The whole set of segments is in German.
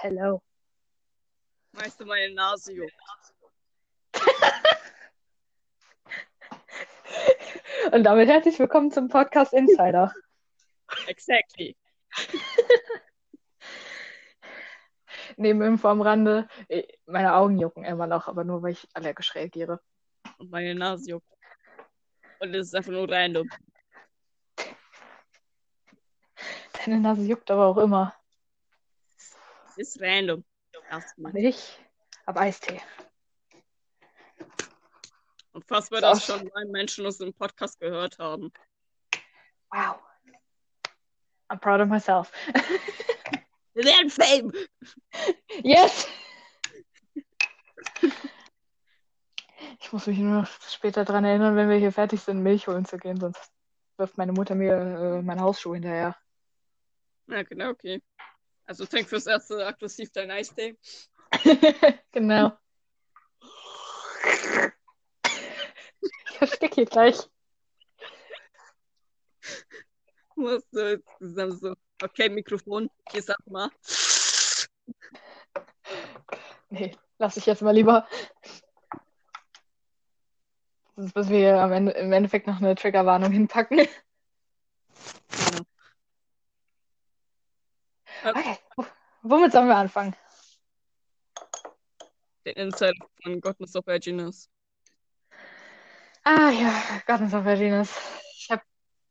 Hello. Weißt du, meine Nase juckt. Und damit herzlich willkommen zum Podcast Insider. Exactly. Nebeninfo am Rande. eh, Meine Augen jucken immer noch, aber nur weil ich allergisch reagiere. Und meine Nase juckt. Und es ist einfach nur random. Deine Nase juckt aber auch immer. Ist random. Erstmal. Ich hab Eistee. Und fast wir das schon neun Menschen aus dem Podcast gehört haben. Wow. I'm proud of myself. Werden Fame! Yes! Ich muss mich nur noch später daran erinnern, wenn wir hier fertig sind, Milch holen zu gehen, sonst wirft meine Mutter mir äh, meine Hausschuhe hinterher. Ja, genau, okay. Also trink fürs erste aggressiv dein Eistee. genau. Ich ersticke hier gleich. Was jetzt zusammen so. Okay, Mikrofon. Hier sag mal. Nee, lass ich jetzt mal lieber. Sonst müssen wir am Ende, im Endeffekt noch eine Triggerwarnung hinpacken. Okay, w- womit sollen wir anfangen? Den Insider von Gottness of Edginess. Ah ja, Gottness of Virginus. Ich hab,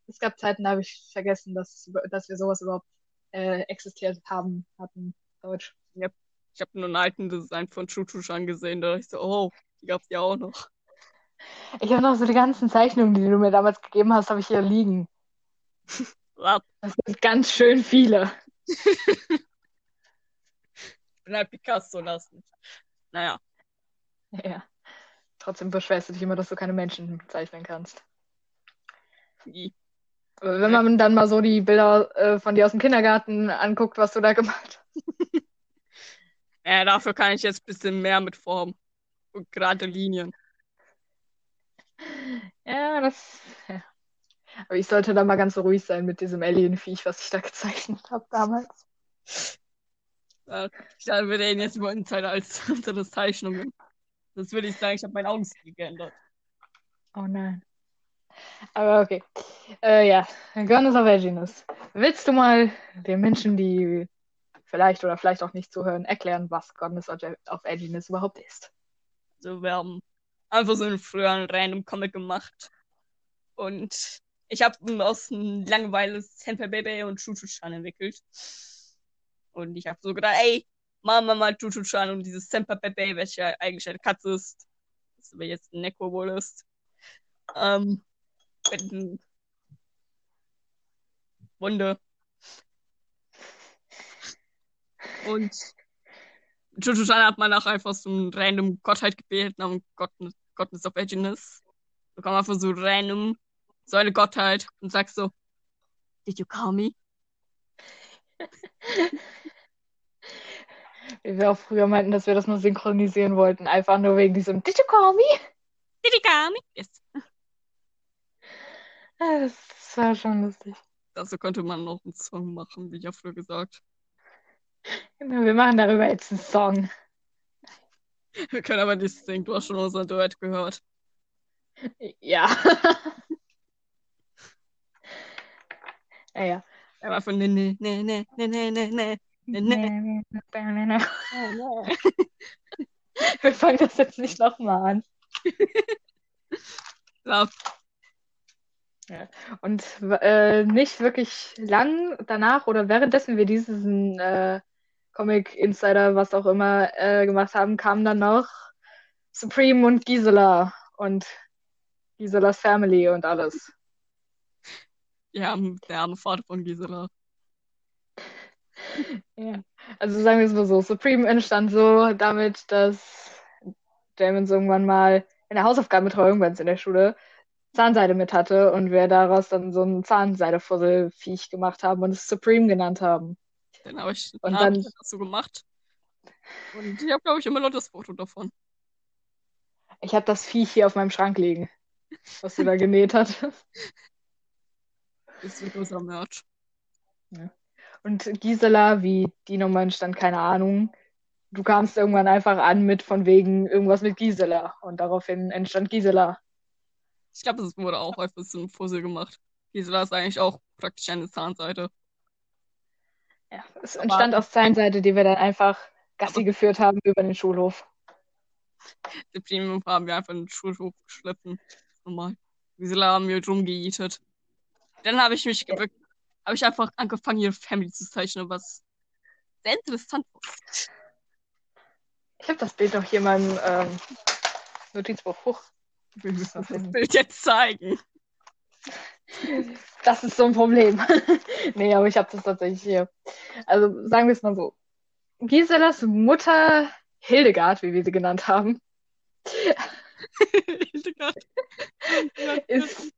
es gab Zeiten, da habe ich vergessen, dass, dass wir sowas überhaupt äh, existiert haben, hatten, Deutsch. Ich habe nur einen alten Design von Chuchush angesehen, da dachte ich so, oh, die gab's ja auch noch. Ich habe noch so die ganzen Zeichnungen, die du mir damals gegeben hast, habe ich hier liegen. Was? Das sind ganz schön viele. Bin halt Picasso lassen. Naja, Ja. Trotzdem beschwerst du dich immer, dass du keine Menschen zeichnen kannst. Aber wenn man dann mal so die Bilder äh, von dir aus dem Kindergarten anguckt, was du da gemacht hast. Äh, dafür kann ich jetzt ein bisschen mehr mit Form und gerade Linien. Ja, das. Ja. Aber ich sollte da mal ganz ruhig sein mit diesem Alien-Viech, was ich da gezeichnet habe damals. Ich dachte, wir reden jetzt über Insider als unsere Zeichnungen. Das würde ich sagen, ich habe meinen Augenstil geändert. Oh nein. Aber okay. Äh, ja, Goddess of Edginess. Willst du mal den Menschen, die vielleicht oder vielleicht auch nicht zuhören, erklären, was Goddess of of Edginess überhaupt ist? Also wir haben einfach so einen früheren random Comic gemacht. Und ich habe aus Langeweile Senpai Baby und Chuchu-chan entwickelt. Und ich habe so gedacht, ey, machen wir mal Chuchu-chan und dieses Senpai Baby, welche eigentlich eine Katze ist. Das aber jetzt ein Neko wohl ist. Ähm, mit Wunde. Und Chuchu-chan hat man auch einfach so einen random Gottheit gewählt, namens Gottness, of Edginess. Da kommt einfach so random so eine Gottheit und sagst so, Did you call me? Wie wir auch früher meinten, dass wir das nur synchronisieren wollten. Einfach nur wegen diesem Did you call me? Did you call me? Yes. Ja, Das war schon lustig. Dazu könnte man noch einen Song machen, wie ich ja früher gesagt. Genau, wir machen darüber jetzt einen Song. Wir können aber nicht singen, du hast schon unser Duett gehört. Ja. Ja, ja. Er war von ne, ne, ne, ne, ne, ne, ne, ne. Ne, ne. Wir fangen das jetzt nicht nochmal an. Ja, Und äh, nicht wirklich lang danach oder währenddessen wir diesen äh, Comic Insider, was auch immer, äh, gemacht haben, kamen dann noch Supreme und Gisela und Giselas Family und alles. Ja, der arme Vater von Gisela. Ja. Also sagen wir es mal so, Supreme entstand so damit, dass Damon irgendwann mal in der Hausaufgabenbetreuung bei uns in der Schule Zahnseide mit hatte und wir daraus dann so ein Zahnseidefusselviech gemacht haben und es Supreme genannt haben. Den habe ich, Und dann- das so gemacht. Und ich habe, glaube ich, immer noch das Foto davon. Ich habe das Viech hier auf meinem Schrank liegen, was du da genäht hattest. Das wird unser Merch. Und Und Gisela, wie die nochmal entstand, keine Ahnung. Du kamst irgendwann einfach an mit von wegen irgendwas mit Gisela. Und daraufhin entstand Gisela. Ich glaube, es wurde auch einfach so ein Fussel gemacht. Gisela ist eigentlich auch praktisch eine Zahnseite. Ja, es entstand aus Zahnseite, die wir dann einfach Gassi geführt haben über den Schulhof. Die Premium haben wir einfach in den Schulhof. Normal. Gisela haben wir drum geeatet. Dann habe ich mich gebückt, habe ich einfach angefangen, ihre Family zu zeichnen, was sehr interessant war. Ich habe das Bild noch hier in meinem ähm, Notizbuch. Huch. Wir müssen das finden. Bild jetzt zeigen. Das ist so ein Problem. nee, aber ich habe das tatsächlich hier. Also sagen wir es mal so. Giselas Mutter Hildegard, wie wir sie genannt haben, ist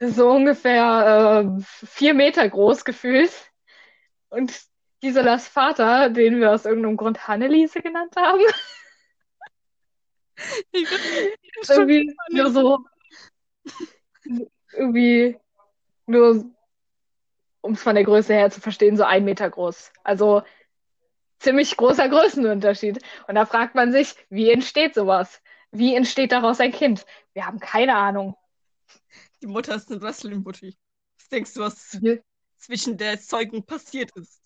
so ungefähr äh, vier Meter groß gefühlt. Und Giselas Vater, den wir aus irgendeinem Grund Hanneliese genannt haben, ist irgendwie nur so, irgendwie nur, um es von der Größe her zu verstehen, so ein Meter groß. Also ziemlich großer Größenunterschied. Und da fragt man sich, wie entsteht sowas? Wie entsteht daraus ein Kind? Wir haben keine Ahnung. Die Mutter ist eine Wrestling-Mutti. Was denkst du, was Wir- zwischen der Zeugen passiert ist?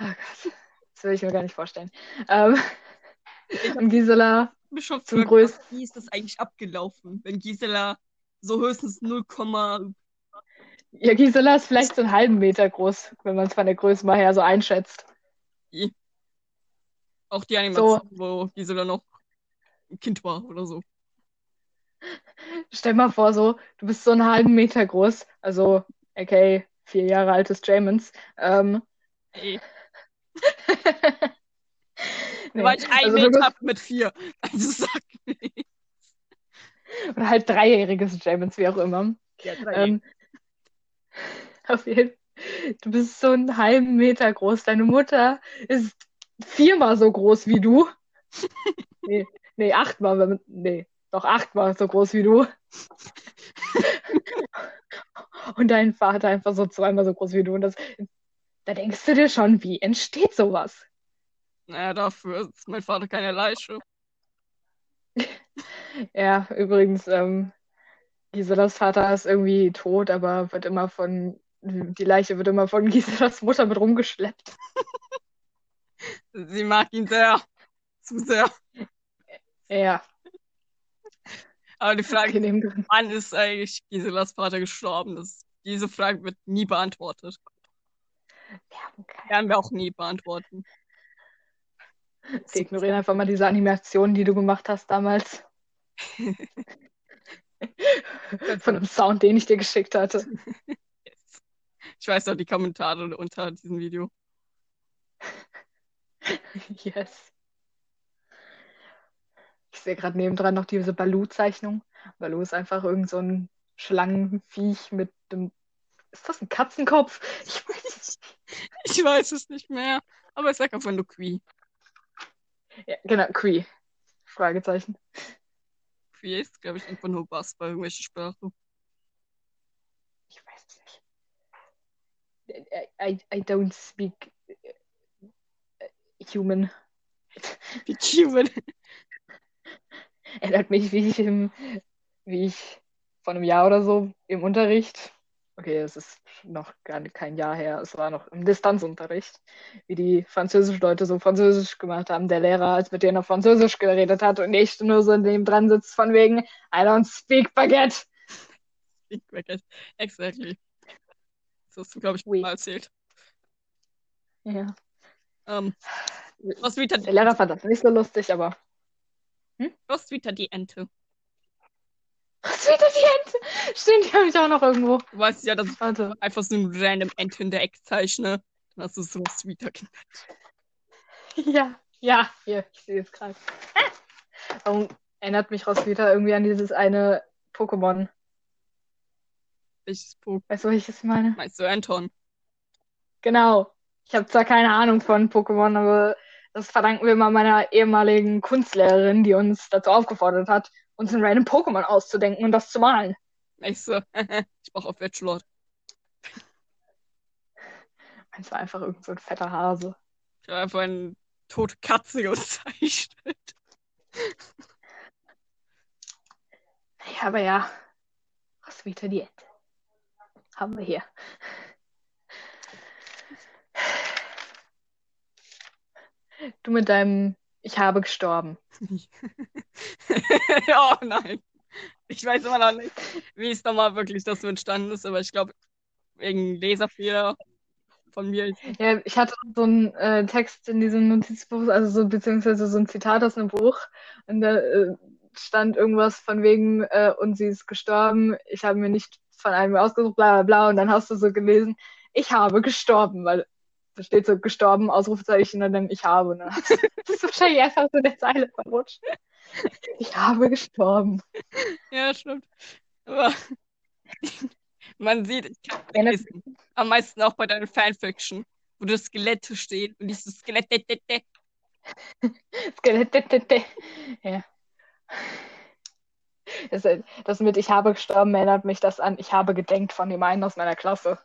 Oh Gott, das will ich mir gar nicht vorstellen. Ähm, und Gisela, schon Zum größten- wie ist das eigentlich abgelaufen, wenn Gisela so höchstens 0, ja, Gisela ist vielleicht so einen halben Meter groß, wenn man es von der Größe mal her so einschätzt. auch die Animation, wo Gisela noch ein Kind war oder so. Stell mal vor, so, du bist so einen halben Meter groß, also, okay, vier Jahre altes Jamons. Ähm, Ey, nee, war ich ein also Meter mit vier. Also sag bist, oder halt dreijähriges Jamons, wie auch immer. Ja, drei. Ähm, auf jeden Du bist so einen halben Meter groß. Deine Mutter ist viermal so groß wie du. Nee, nee, achtmal, wenn man- nee, doch achtmal so groß wie du. Und dein Vater einfach so zweimal so groß wie du. Und das, da denkst du dir schon, wie entsteht sowas? Naja, dafür ist mein Vater keine Leiche. Ja, übrigens, ähm, Giselas Vater ist irgendwie tot, aber wird immer von, die Leiche wird immer von Giselas Mutter mit rumgeschleppt. Sie mag ihn sehr. Zu sehr. Ja, Aber die Frage, wann ist eigentlich Giselas Vater gestorben? Das, diese Frage wird nie beantwortet. Wir haben keine Werden wir auch nie beantworten. Wir ignorieren einfach mal diese Animation, die du gemacht hast damals. Von dem Sound, den ich dir geschickt hatte. Ich weiß noch die Kommentare unter diesem Video. Yes. Ich sehe gerade nebendran noch diese Baloo-Zeichnung. Baloo ist einfach irgend so ein Schlangenviech mit dem. Ist das ein Katzenkopf? Ich weiß es nicht. Ich weiß es nicht mehr. Aber ich sag einfach nur Qui. Ja, genau, Cree. Fragezeichen. Qui ist, glaube ich, einfach nur Bass bei irgendwelchen Sprachen. Ich weiß es nicht. I, I, I don't speak äh, human. Wie Cuban. Erinnert mich, wie ich im, wie ich vor einem Jahr oder so im Unterricht, okay, es ist noch gar kein Jahr her, es war noch im Distanzunterricht, wie die Französisch-Leute so Französisch gemacht haben, der Lehrer, als mit denen auf Französisch geredet hat und ich nur so neben dran sitzt von wegen, I don't speak Baguette. Big Bracket. Exactly. Das hast du, glaube ich, Oui. mal erzählt. Ja. Ähm, was wieder Der Lehrer fand das nicht so lustig, aber was wieder die Ente. was wird die Ente? Stimmt, die habe ich auch noch irgendwo. Du weißt ja, dass ich Warte. einfach so ein random Ente in der Ecke zeichne. Dann hast du so Sweeter genannt. Ja, ja, hier, ich sehe es gerade. Warum erinnert mich Roswitha irgendwie an dieses eine Pokémon? Welches Pokémon Weißt du, welches ich meine? meinst du, Anton? Genau. Ich habe zwar keine Ahnung von Pokémon, aber das verdanken wir mal meiner ehemaligen Kunstlehrerin, die uns dazu aufgefordert hat, uns ein random Pokémon auszudenken und das zu malen. Ich so, ich brauche auf Bachelor. Es war einfach irgend so ein fetter Hase. Ich habe einfach eine tote Katze gezeichnet. Ja, aber ja. Was wieder Diät. Haben wir hier. Du mit deinem Ich habe gestorben. oh nein. Ich weiß immer noch nicht, wie es nochmal wirklich das so entstanden ist, aber ich glaube, wegen Leserfehler von mir. Ja, ich hatte so einen äh, Text in diesem Notizbuch, also so, beziehungsweise so ein Zitat aus einem Buch. Und da äh, stand irgendwas von wegen, äh, und sie ist gestorben. Ich habe mir nicht von einem ausgesucht, bla bla bla. Und dann hast du so gelesen, ich habe gestorben, weil da steht so gestorben, Ausrufezeichen und dann ich habe. Du, das ist wahrscheinlich einfach so der Zeile verrutscht. Ich habe gestorben. Ja, stimmt. Aber man sieht, ich kann lesen. Am meisten auch bei deinen Fanfiction, wo das Skelette steht und dieses Skelett. De, de, de. Skelett. De, de, de. Ja. Das, das mit Ich habe gestorben erinnert mich das an Ich habe gedenkt von dem einen aus meiner Klasse.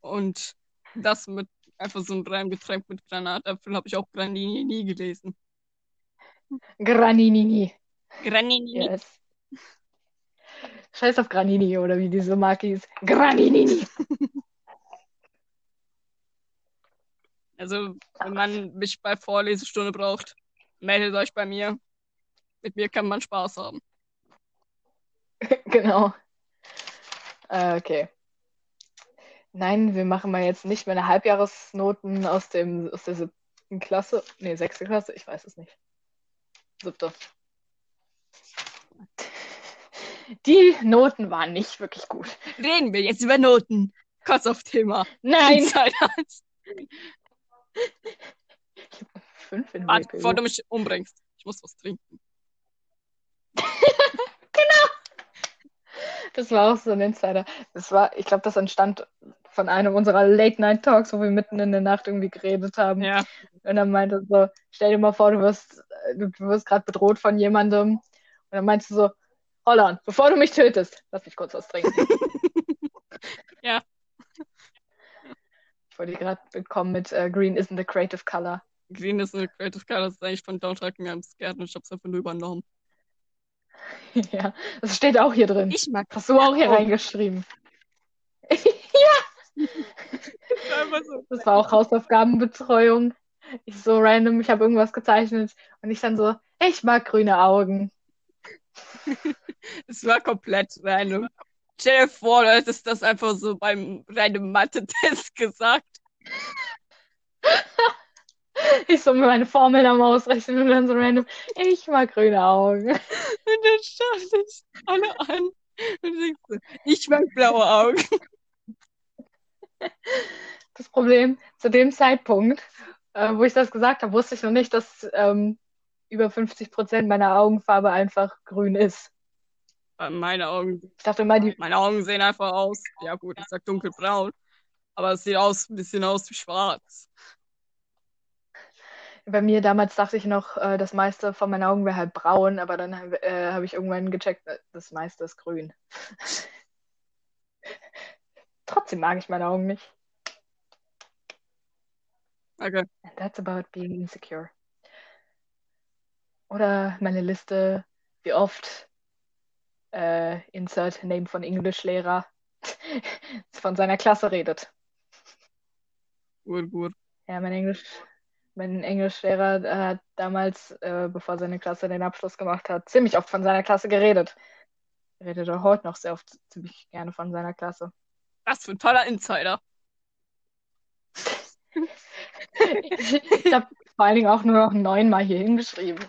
Und das mit einfach so ein Reimgetränk mit Granatäpfel habe ich auch Granini nie gelesen. Granini. Granini. Yes. Scheiß auf Granini oder wie diese Marke hieß. Granini. Also, wenn man mich bei Vorlesestunde braucht, meldet euch bei mir. Mit mir kann man Spaß haben. genau. Äh, okay. Nein, wir machen mal jetzt nicht meine Halbjahresnoten aus, dem, aus der siebten Klasse. Nee, sechste Klasse, ich weiß es nicht. Siebte. Die Noten waren nicht wirklich gut. Reden wir jetzt über Noten. Kurz auf Thema. Nein! Fünf in Warte, bevor du mich umbringst. Ich muss was trinken. Das war auch so ein Insider. Das war, ich glaube, das entstand von einem unserer Late-Night-Talks, wo wir mitten in der Nacht irgendwie geredet haben. Ja. Und dann meinte so, stell dir mal vor, du wirst, du wirst gerade bedroht von jemandem. Und dann meinst du so, Holland, bevor du mich tötest, lass mich kurz was trinken. Ja. Ich wollte gerade bekommen mit äh, Green isn't a creative color. Green ist eine Creative Color, das ist eigentlich von Don't Talk Me I'm Scared und ich hab's einfach nur übernommen. ja, das steht auch hier drin. Ich mag Hast du auch hier Oh. reingeschrieben. einfach so. Das war auch Hausaufgabenbetreuung. Ich so random, ich habe irgendwas gezeichnet und ich dann so, ich mag grüne Augen. Es war komplett random. Stell dir vor, du hättest das einfach so beim reinen Mathe-Test gesagt. Ich so mir meine Formeln am Ausrechnen und dann so random, ich mag grüne Augen. Und dann schaut es alle an und denkst so, ich mag blaue Augen. Das Problem, zu dem Zeitpunkt, äh, wo ich das gesagt habe, wusste ich noch nicht, dass ähm, über 50 Prozent meiner Augenfarbe einfach grün ist. Meine Augen, Ich dachte immer, die, meine Augen sehen einfach aus. Ja gut, ich sag dunkelbraun. Aber es sieht aus, ein bisschen aus wie schwarz. Bei mir damals dachte ich noch, äh, das meiste von meinen Augen wäre halt braun, aber dann äh, habe ich irgendwann gecheckt, äh, das meiste ist grün. Trotzdem mag ich meine Augen nicht. Okay. And that's about being insecure. Oder meine Liste, wie oft äh, Insert Name von Englischlehrer von seiner Klasse redet. Gut, gut. Ja, mein Englisch, mein Englischlehrer äh, hat damals, äh, bevor seine Klasse den Abschluss gemacht hat, ziemlich oft von seiner Klasse geredet. Er redet auch heute noch sehr oft ziemlich gerne von seiner Klasse. Was für ein toller Insider. Ich habe vor allen Dingen auch nur noch neunmal hier hingeschrieben.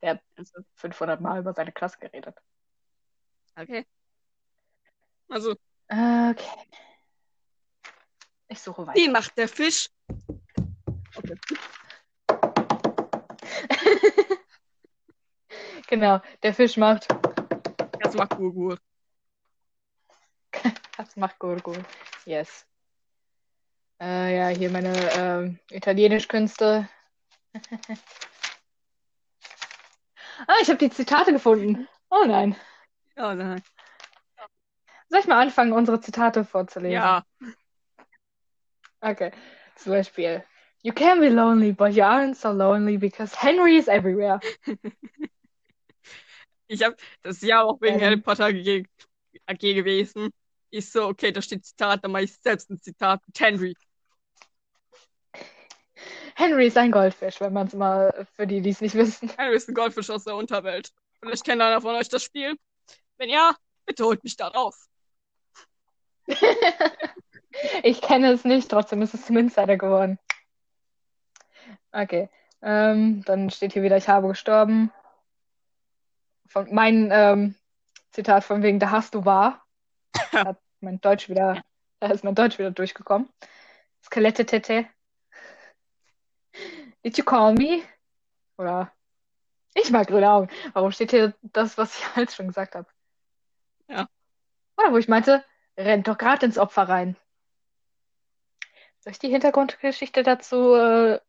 Er hat Also, 500 Mal über seine Klasse geredet. okay. Also, Okay. Ich suche weiter. wie macht der Fisch? Okay. Genau, der Fisch macht. Das macht Gurgur. Das macht Gurgur. Yes. Äh, ja, hier meine ähm, Italienischkünste. ah, ich habe die Zitate gefunden. Oh nein. Oh nein. Soll ich mal anfangen, unsere Zitate vorzulesen? Ja. Okay. Zum Beispiel. You can be lonely, but you aren't so lonely because Henry is everywhere. Ich habe das ja auch wegen Ähm. Harry Potter AG, AG gewesen. Ich so, okay, da steht Zitat, dann mache ich selbst ein Zitat mit Henry. Henry ist ein Goldfisch, wenn man es mal für die, die es nicht wissen. Henry ist ein Goldfisch aus der Unterwelt. Vielleicht kennt einer von euch das Spiel. Wenn ja, bitte holt mich da raus. ich kenne es nicht, trotzdem ist es zum Insider geworden. Okay. Ähm, dann steht hier wieder, ich habe gestorben. Von, mein ähm, Zitat von wegen, da hast du wahr. Da mein Deutsch wieder, da ist mein Deutsch wieder durchgekommen. Skelette Tete. Did you call me? Oder ich mag grüne Augen. Warum steht hier das, was ich halt schon gesagt habe? Ja. Oder wo ich meinte, rennt doch gerade ins Opfer rein. Soll ich die Hintergrundgeschichte dazu äh,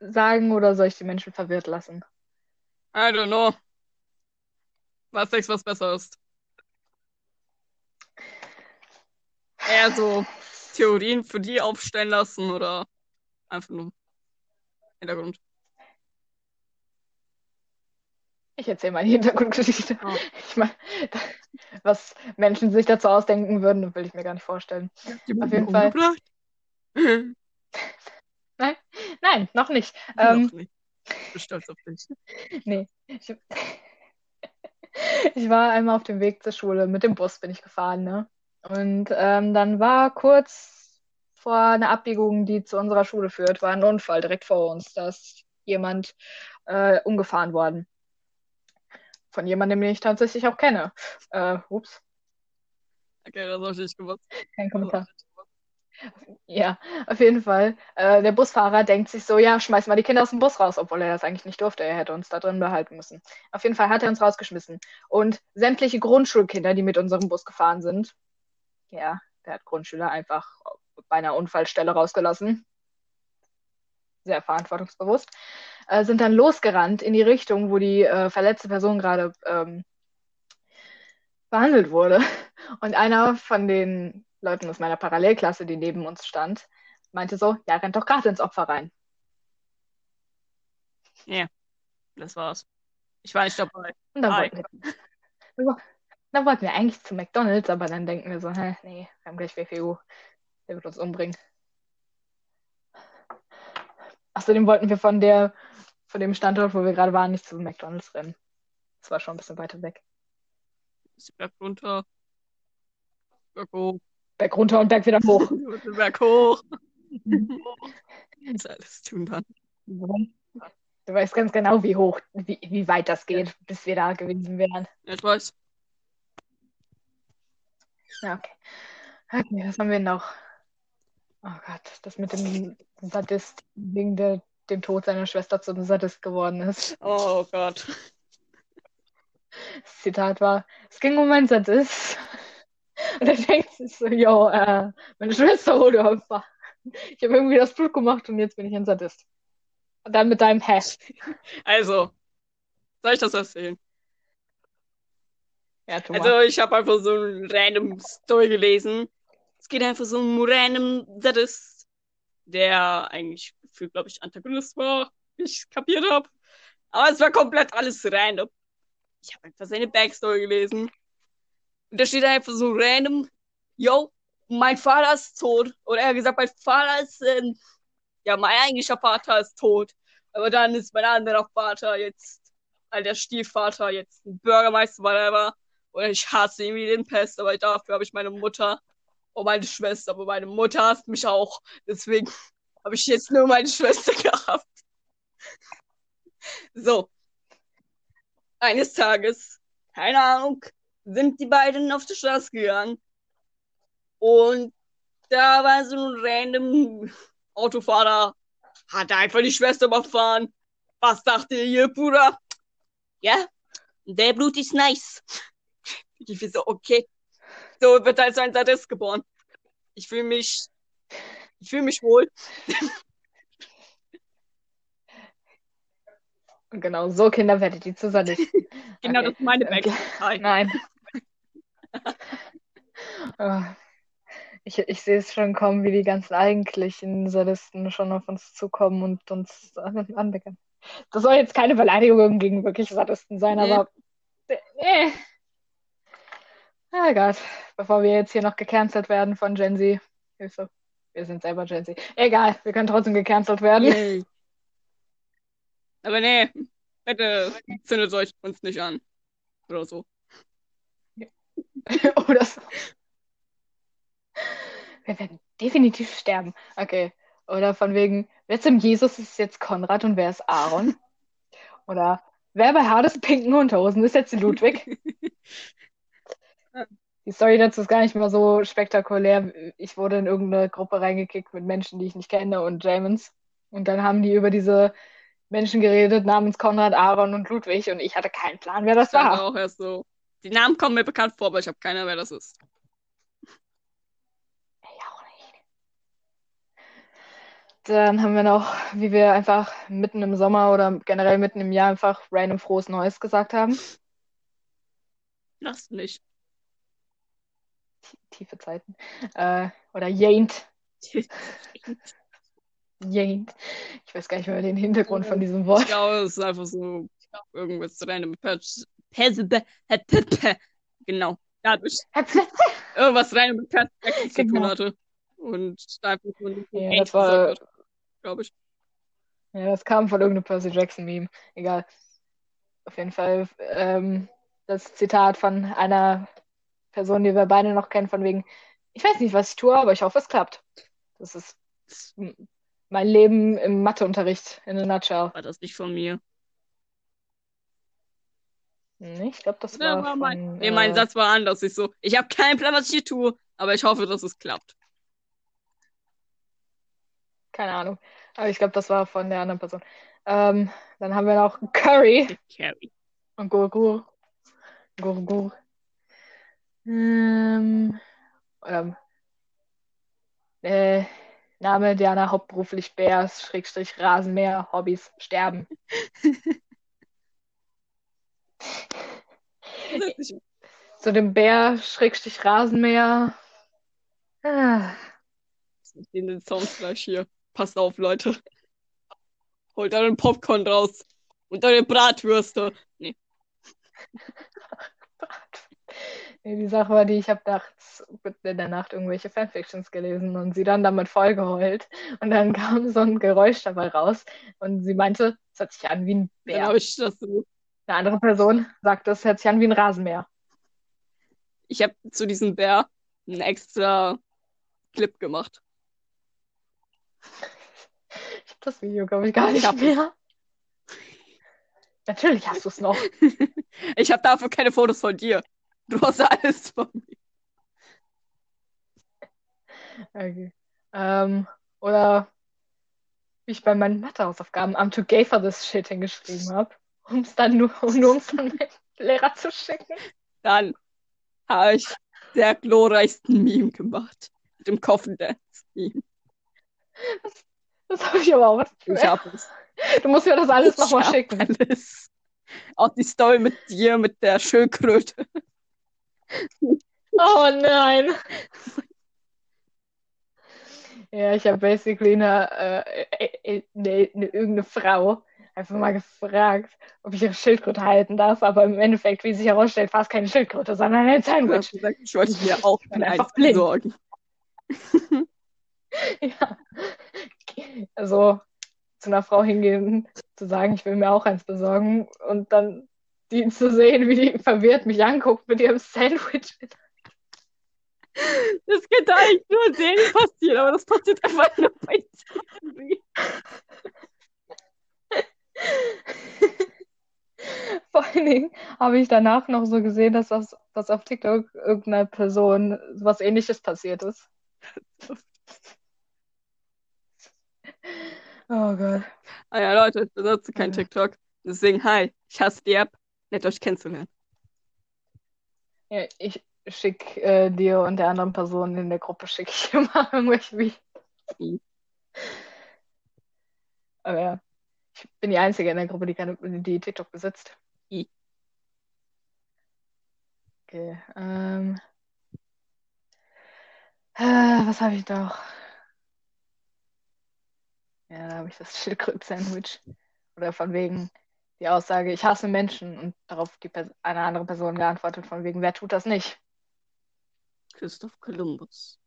sagen oder soll ich die Menschen verwirrt lassen? I don't know. Was denkst was besser ist? Eher so Theorien für die aufstellen lassen oder einfach nur Hintergrund. Ich erzähle mal die Hintergrundgeschichte. Oh. Ich meine, was Menschen sich dazu ausdenken würden, will ich mir gar nicht vorstellen. Auf jeden Fall. umgebracht? Nein, noch nicht. Noch Ähm, nicht. Ich bin stolz auf dich. nee. Ich, ich war einmal auf dem Weg zur Schule. Mit dem Bus bin ich gefahren, ne? Und ähm, dann war kurz vor einer Abbiegung, die zu unserer Schule führt, war ein Unfall direkt vor uns. Da ist jemand äh, umgefahren worden. Von jemandem, den ich tatsächlich auch kenne. Äh, ups, Okay, das habe ich nicht gewusst. kein Kommentar. Ja, auf jeden Fall. Äh, der Busfahrer denkt sich so, ja, schmeiß mal die Kinder aus dem Bus raus, obwohl er das eigentlich nicht durfte. Er hätte uns da drin behalten müssen. Auf jeden Fall hat er uns rausgeschmissen. Und sämtliche Grundschulkinder, die mit unserem Bus gefahren sind, ja, der hat Grundschüler einfach bei einer Unfallstelle rausgelassen. Sehr verantwortungsbewusst. Äh, sind dann losgerannt in die Richtung, wo die äh, verletzte Person gerade ähm, behandelt wurde. Und einer von den Leuten aus meiner Parallelklasse, die neben uns stand, meinte so, ja, rennt doch gerade ins Opfer rein. Das war's. Ich war nicht dabei. Und dann Ah, wollten wir, dann wollten wir eigentlich zu McDonalds, aber dann denken wir so, hä, nee, wir haben gleich WFU, der wird uns umbringen. Außerdem wollten wir von der, von dem Standort, wo wir gerade waren, nicht zu McDonalds rennen. Das war schon ein bisschen weiter weg. Ist Berg runter. Berg runter und Berg wieder hoch. Berg hoch. Das alles tun dann. Du weißt ganz genau, wie hoch, wie, wie weit das geht, bis wir da gewesen wären. Ja, ich weiß. Ja, okay. Okay, was haben wir noch? Oh Gott, das mit dem Sadist wegen der, dem Tod seiner Schwester zu einem Sadist geworden ist. Oh Gott. Das Zitat war, es ging um einen Sadist. Und er denkt sich so, yo, äh, meine Schwester wurde Opfer. Ich habe irgendwie das Blut gemacht und jetzt bin ich ein Sadist. Und dann mit deinem Hä. Also, soll ich das erzählen? Ja. Also, ich habe einfach so ein random Story gelesen. Es geht einfach so um random Sadist, der eigentlich für, glaube ich, Antagonist war, wie ich kapiert habe. Aber es war komplett alles random. Ich habe einfach seine Backstory gelesen. Und da steht einfach so random, yo, mein Vater ist tot. Oder eher gesagt, mein Vater ist, ähm, ja, mein eigentlicher Vater ist tot. Aber dann ist mein anderer Vater jetzt, also der Stiefvater jetzt ein Bürgermeister, whatever. Und ich hasse ihn wie den Pest, aber dafür habe ich meine Mutter und meine Schwester. Aber meine Mutter hasst mich auch. Deswegen habe ich jetzt nur meine Schwester gehabt. So. Eines Tages, keine Ahnung, sind die beiden auf die Straße gegangen. Und da war so ein random Autofahrer, hat einfach die Schwester überfahren. Was dachte ihr, Bruder? Ja, der Blut ist nice. Ich bin so, okay. So wird als ein Sadist geboren. Ich fühle mich, ich fühle mich wohl. Genau so Kinder werdet ihr zu Sadisten. Genau, Okay. das ist meine Okay. Backstory. Nein. Oh. Ich, ich sehe es schon kommen, wie die ganzen eigentlichen Sadisten schon auf uns zukommen und uns anbecken. Das soll jetzt keine Beleidigung gegen wirklich Sadisten sein, Nee. aber. Äh. Oh Gott, bevor wir jetzt hier noch gecancelt werden von Gen Z. Hilfe. Wir sind selber Gen Z. Egal, wir können trotzdem gecancelt werden. Yay. Aber nee, bitte zündet euch uns nicht an. Oder so. Oder so. Wir werden definitiv sterben. Okay. Oder von wegen, wer zum Jesus ist jetzt Konrad und wer ist Aaron? Oder wer bei Hades pinken Unterhosen ist jetzt Ludwig? Die Story dazu ist gar nicht mal so spektakulär. Ich wurde in irgendeine Gruppe reingekickt mit Menschen, die ich nicht kenne und Jamons. Und dann haben die über diese Menschen geredet namens Konrad, Aaron und Ludwig und ich hatte keinen Plan, wer das Das war war. auch erst so. Die Namen kommen mir bekannt vor, aber ich habe keine Ahnung, wer das ist. Ich auch nicht. Dann haben wir noch, wie wir einfach mitten im Sommer oder generell mitten im Jahr einfach random frohes Neues gesagt haben. Lasst nicht. Tiefe Zeiten. Äh, oder Jaint. Jaint. Ich weiß gar nicht mehr den Hintergrund von diesem Ich Wort. glaube, es ist einfach so irgendwas random. Genau. Dadurch irgendwas tun Genau. Und einfach so ein Ja, das war- glaube ich. Ja, das kam von irgendeinem Percy Jackson-Meme. Egal. Auf jeden Fall ähm, das Zitat von einer Person, die wir beide noch kennen, von wegen, ich weiß nicht, was ich tue, aber ich hoffe, es klappt. Das ist mein Leben im Matheunterricht in a nutshell. War das nicht von mir? Nee, ich glaube, das Ja, war war mein, von, nee, mein äh, Satz war anders. Ich so, ich habe keinen Plan, was ich hier tue, aber ich hoffe, dass es klappt. Keine Ahnung. Aber ich glaube, das war von der anderen Person. Ähm, dann haben wir noch Curry Carrie. und Gurgur. Gurgur. Ähm, oder, äh, Name Diana, hauptberuflich Bärs, Schrägstrich Rasenmäher, Hobbys, Sterben. Zu dem Bär, Schrägstrich Rasenmäher. Ah, In den Sounds gleich hier. Passt auf, Leute. Holt euren Popcorn raus. Und eure Bratwürste. Nee. Nee, die Sache war die, ich habe nachts mitten in der Nacht irgendwelche Fanfictions gelesen und sie dann damit vollgeheult. Und dann kam so ein Geräusch dabei raus und sie meinte, es hört sich an wie ein Dann Bär. habe ich das so. Eine andere Person sagte, es hört sich an wie ein Rasenmäher. Ich habe zu diesem Bär einen extra Clip gemacht. Ich habe das Video, glaube ich, gar Ich nicht es. mehr. Natürlich hast du es noch. Ich habe dafür keine Fotos von dir. Du hast alles von mir. Okay. Ähm, oder wie ich bei meinen Mathehausaufgaben I'm too gay for this shit hingeschrieben habe, um es dann nur, um nur um's dann meinem Lehrer zu schicken. Dann habe ich der glorreichsten Meme gemacht. Mit dem Coffin Dance Meme. Das habe ich aber auch Ich habe es. Du musst mir das alles nochmal schicken. Alles. Auch die Story mit dir, mit der Schildkröte. Oh nein. Ja, ich habe basically eine, äh, äh, eine, eine, irgendeine Frau einfach mal gefragt, ob ich ihre Schildkröte halten darf, aber im Endeffekt, wie sich herausstellt, war es keine Schildkröte, sondern ein Sandwich. ich wollte mir auch eins einfach blind. besorgen. Ja. Also zu einer Frau hingehen, zu sagen, ich will mir auch eins besorgen und dann die zu sehen, wie die verwirrt mich anguckt mit ihrem Sandwich. Das geht eigentlich nur Serien passieren, aber das passiert einfach nur bei Serien. Vor allen Dingen habe ich danach noch so gesehen, dass, das, dass auf TikTok irgendeiner Person was ähnliches passiert ist. Oh Gott. Ah ja, Leute, ich benutze kein Ja. TikTok. Deswegen, hi, ich hasse die App. Nett euch kennenzulernen. Ja, ich schicke äh, dir und der anderen Person in der Gruppe schicke ich immer irgendwelche Videos. Mhm. Aber ja, ich bin die Einzige in der Gruppe, die, keine, die TikTok besitzt. I. Okay, ähm. Äh, was habe ich doch? Ja, da habe ich das Schildkröten-Sandwich. Oder von wegen die Aussage, ich hasse Menschen und darauf die eine andere Person geantwortet, von wegen, wer tut das nicht? Christoph Columbus.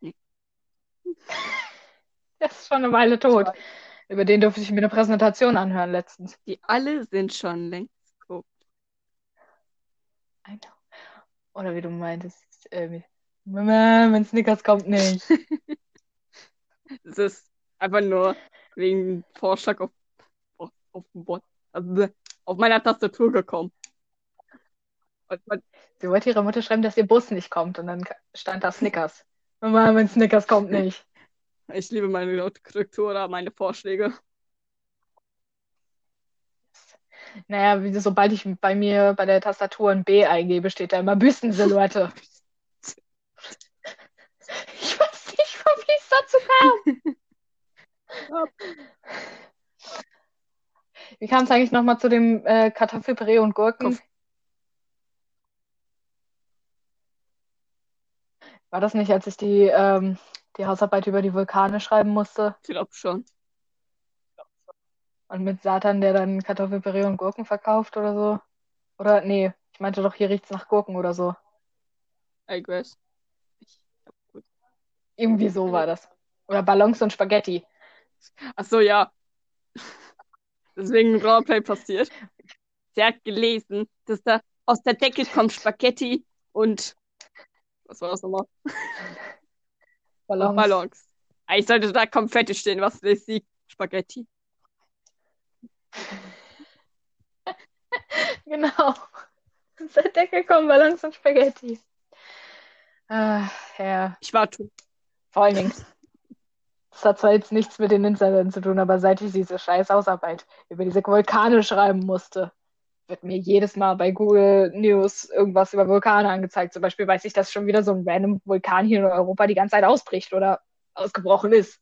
Der ist schon eine Weile tot. Über den durfte ich mir eine Präsentation anhören letztens. Die alle sind schon längst tot. Oder wie du meintest, äh, Mama, mein Snickers kommt nicht. Es ist einfach nur wegen Vorschlag auf, auf, auf, Bot- also auf meiner Tastatur gekommen. Man, Sie wollte ihrer Mutter schreiben, dass ihr Bus nicht kommt und dann stand da Snickers. Mama, mein Snickers kommt nicht. ich liebe meine Autokorrektur oder meine Vorschläge. Naja, wie, sobald ich bei mir bei der Tastatur ein B eingebe, steht da immer Büstensilhouette. Ich weiß nicht, wie es dazu kam. Wie kam es eigentlich nochmal zu dem äh, Kartoffelpüree und Gurken? Kopf. War das nicht, als ich die, ähm, die Hausarbeit über die Vulkane schreiben musste? Ich glaube schon. Und mit Satan, der dann Kartoffelpüree und Gurken verkauft oder so? Oder, nee, ich meinte doch, hier riecht's nach Gurken oder so. I guess. Ich, gut. Irgendwie so war das. Oder Ballons und Spaghetti. Ach so, ja. Deswegen Roleplay passiert. Sie hat gelesen, dass da aus der Decke kommt Spaghetti und was war das nochmal? Ballons. Ballons. Eigentlich sollte da Konfetti stehen. Was ist sie? Spaghetti. Genau. Aus der Decke kommen Ballons und Spaghetti. Ah, ja. Ich war tot. Vor allen Dingen. Das hat zwar jetzt nichts mit den Insidern zu tun, aber seit ich diese scheiß Hausarbeit über diese Vulkane schreiben musste, wird mir jedes Mal bei Google News irgendwas über Vulkane angezeigt. Zum Beispiel weiß ich, dass schon wieder so ein random Vulkan hier in Europa die ganze Zeit ausbricht oder ausgebrochen ist.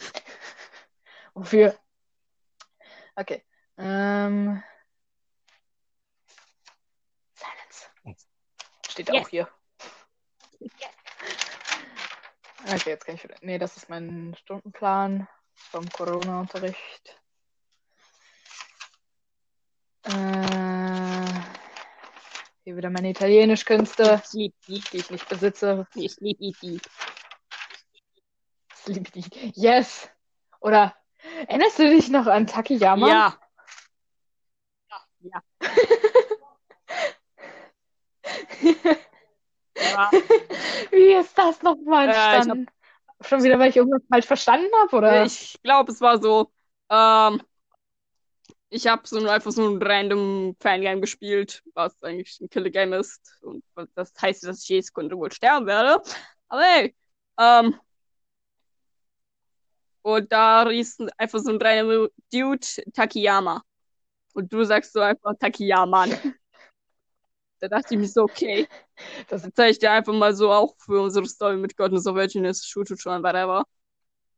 Wofür? Okay. Ähm. Silence. Steht Yes. auch hier. Okay, jetzt kann ich wieder. Nee, das ist mein Stundenplan vom Corona-Unterricht. Äh, hier wieder meine Italienischkünste, die ich nicht besitze. sleep, sleep. Sleepy. Yes! Oder erinnerst du dich noch an Takiyama? Ja. Ja. ja. Wie ist das nochmal Äh, ich hab- entstanden? Schon wieder, weil ich irgendwas falsch verstanden habe, oder? Ich glaube, es war so. Ähm, ich habe so einfach so ein random Fangame gespielt, was eigentlich ein Killer Game ist. Und das heißt, dass ich jede Sekunde wohl sterben werde. Aber hey, ähm, und da hieß einfach so ein random Dude Takiyama. Und du sagst so einfach Takiyaman. Da dachte ich mir so, okay, Das, zeige ich dir einfach mal so auch für unsere Story mit Goddess of Virginess, Shuchuchan, whatever.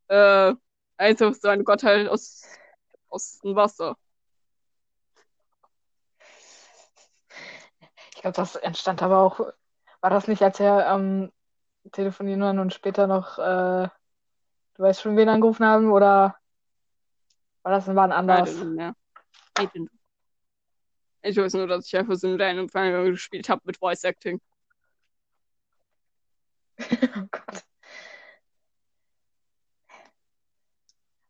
Äh, einfach so eine Gottheit aus, aus dem Wasser. ich glaube, das entstand aber auch. War das nicht, als wir am Telefonieren waren und später noch, äh, du weißt schon, wen angerufen haben, oder war das I anders? don't know mehr. I don't know. Ich weiß nur, dass ich einfach so einen random Fangame gespielt habe mit Voice Acting. Oh Gott.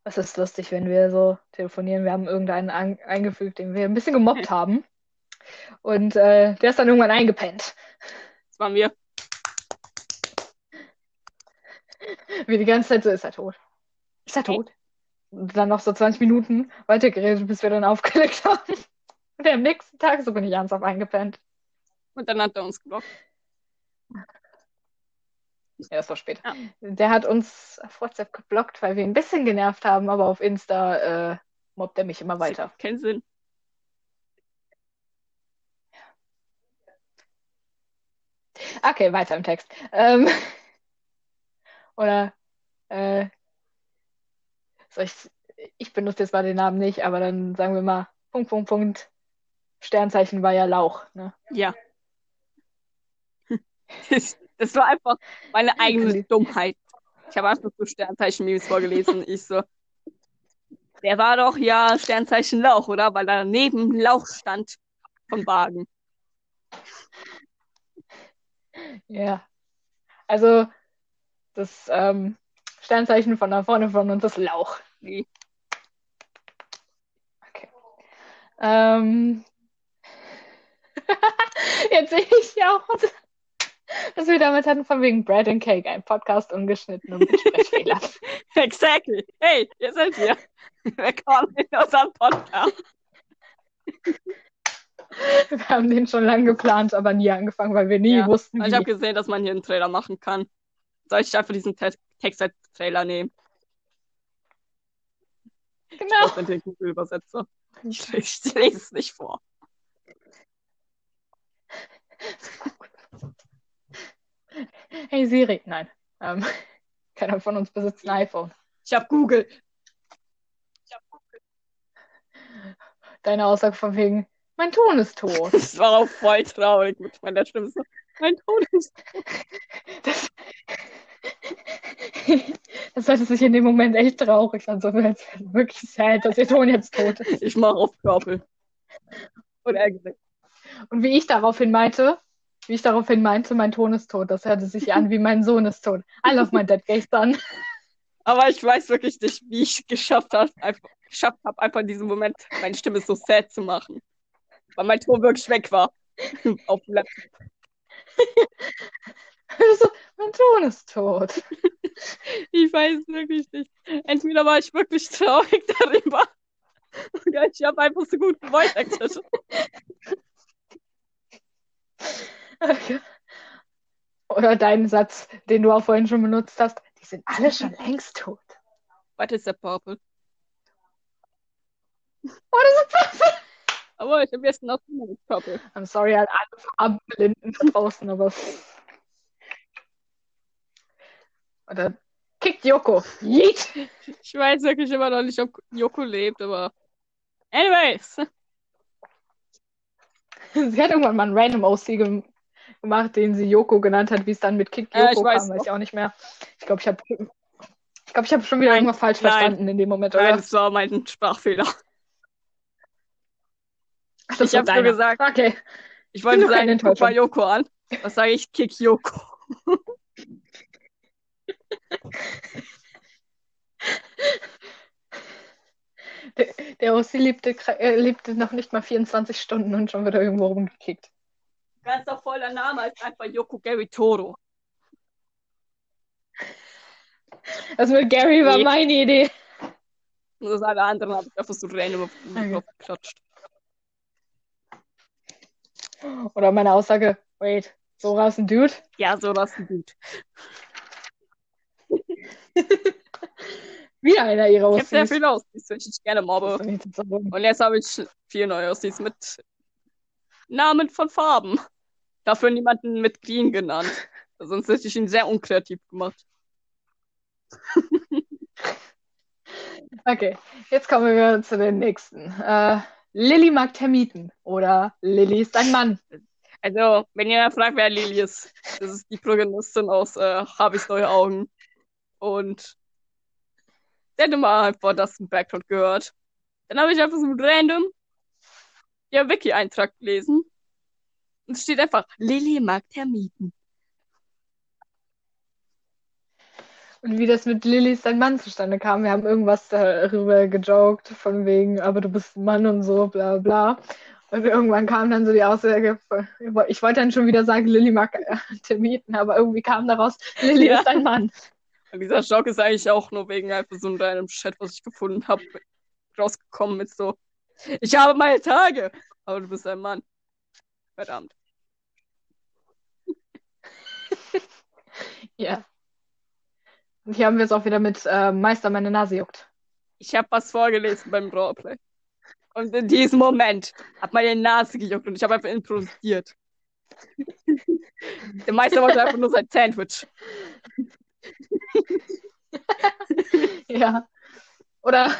Es ist lustig, wenn wir so telefonieren. Wir haben irgendeinen eingefügt, den wir ein bisschen gemobbt haben. Und äh, der ist dann irgendwann eingepennt. Das war mir. Wie die ganze Zeit so, ist er tot? Ist er tot? Und dann noch so 20 Minuten weitergeredet, bis wir dann aufgelegt haben. Und am nächsten Tag so bin ich ernsthaft eingepennt. Und dann hat er uns geblockt. Ja, das war spät. Ja. Der hat uns auf WhatsApp geblockt, weil wir ihn ein bisschen genervt haben, aber auf Insta äh, mobbt er mich immer weiter. Kein Sinn. Okay, weiter im Text. Ähm, oder äh, soll ich, ich benutze jetzt mal den Namen nicht, aber dann sagen wir mal Punkt, Punkt, Punkt. Sternzeichen war ja Lauch. Ne? Ja. Das war einfach meine eigene Dummheit. Ich habe einfach so Sternzeichen-Memes vorgelesen. Ich so, der war doch ja Sternzeichen Lauch, oder? Weil da neben Lauch stand vom Wagen. Ja. Also, das ähm, Sternzeichen von da vorne von uns ist Lauch. Nee. Okay. Ähm, jetzt sehe ich ja auch, dass wir damit hatten, von wegen Bread and Cake, ein Podcast ungeschnitten und mit Sprechfehlern. Exactly. Hey, hier sind wir. Willkommen in unserem Podcast. Wir haben den schon lange geplant, aber nie angefangen, weil wir nie Ja, wussten, Also wie. ich habe gesehen, dass man hier einen Trailer machen kann. Soll ich einfach diesen Te Text als Trailer nehmen? genau. Google-Übersetzer? Ich, ich lese es nicht vor. Hey Siri, nein. Ähm, keiner von uns besitzt ein iPhone. Ich habe Google. Deine Aussage von wegen, mein Ton ist tot. Das war auch voll traurig mit meiner Stimme. Mein Ton ist. Das, das hört sich in dem Moment echt traurig an, so wirklich sad, dass ihr Ton jetzt tot ist. Ich mache auf Körper. Und ärgerlich. Und wie ich daraufhin meinte, wie ich daraufhin meinte, mein Ton ist tot, das hörte sich an wie mein Sohn ist tot. I love my dead gestern. Aber ich weiß wirklich nicht, wie ich geschafft habe, einfach, geschafft habe, einfach in diesem Moment meine Stimme so sad zu machen. Weil mein Ton wirklich weg war. auf dem Laptop. so, mein Ton ist tot. Ich weiß wirklich nicht. Entweder war ich wirklich traurig darüber. Oder ich habe einfach so gut voice Oder deinen Satz, den du auch vorhin schon benutzt hast, die sind alle schon längst tot. Was ist der Purple? Oh, das ist das. Aber ich habe jetzt noch mit Purple. I'm sorry an alle Farbenblinden da draußen, aber. Oder kickt Yoko. Yeet! Ich weiß wirklich immer noch nicht, ob Yoko lebt, aber. Anyways. Sie hat irgendwann mal einen Random OC gem gemacht, den sie Yoko genannt hat, wie es dann mit Kick Yoko ich weiß kam, weiß noch. ich auch nicht mehr. Ich glaube, ich habe ich glaube, ich habe schon wieder Nein, irgendwas falsch nein. verstanden in dem Moment, Nein, oder? das war mein Sprachfehler. Ach, ich hab's nur gesagt. Okay. Ich wollte sagen, guck mal. Yoko an. Was sage ich? Kick Yoko. Der, der OC lebte, äh, lebte noch nicht mal 24 Stunden und schon wird er irgendwo rumgekickt. Ganz doch voller Name ist einfach Yoko Gary Toro. Das mit Gary war Nee. meine Idee. Und das alle anderen habe ich einfach so random auf den Okay. Kopf geklatscht. Oder meine Aussage, wait, Sora ist ein Dude? Ja, so das ist gut. Wieder einer ihrer Ich habe sehr viele Aussies, wenn ich gerne mobbe. Und jetzt habe ich vier neue Aussies mit Namen von Farben. Dafür niemanden mit Green genannt. Sonst hätte ich ihn sehr unkreativ gemacht. Okay, jetzt kommen wir zu den nächsten. Äh, Lilly mag Termiten oder Lilly ist ein Mann. Also, wenn ihr fragt, wer Lili ist, das ist die Protagonistin aus äh, Habis neue Augen. Und der hätte mal einfach das im Background gehört. Dann habe ich einfach so random der Wiki-Eintrag gelesen. Und es steht einfach, Lilly mag Termiten. Und wie das mit Lilly ist ein Mann zustande kam. Wir haben irgendwas darüber gejoked, von wegen, aber du bist ein Mann und so, bla bla. Und irgendwann kam dann so die Aussage, ich wollte dann schon wieder sagen, Lilly mag äh, Termiten, aber irgendwie kam daraus, Lilly Ja. ist ein Mann. Dieser Schock ist eigentlich auch nur wegen einfach so einem Chat, was ich gefunden habe, rausgekommen mit so, ich habe meine Tage, aber du bist ein Mann. Verdammt. Ja. Und hier haben wir es auch wieder mit äh, Meister, meine Nase juckt. Ich habe was vorgelesen beim Roleplay. Und in diesem Moment hat meine Nase gejuckt und ich habe einfach improvisiert. Der Meister wollte einfach nur sein Sandwich. Ja. Oder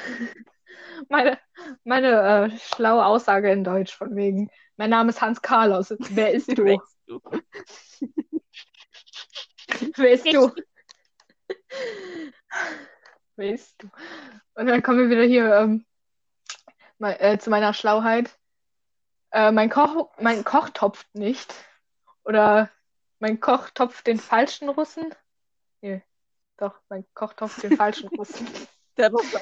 meine, meine äh, schlaue Aussage in Deutsch von wegen, mein Name ist Hans Carlos, wer ist du? Du? Weißt du. Weißt du. Und dann kommen wir wieder hier ähm, mal, äh, zu meiner Schlauheit. Äh, mein, Koch, mein Koch topft nicht. Oder mein Koch topft den falschen Russen. Doch, mein Koch topft den falschen Russen. Der Russe.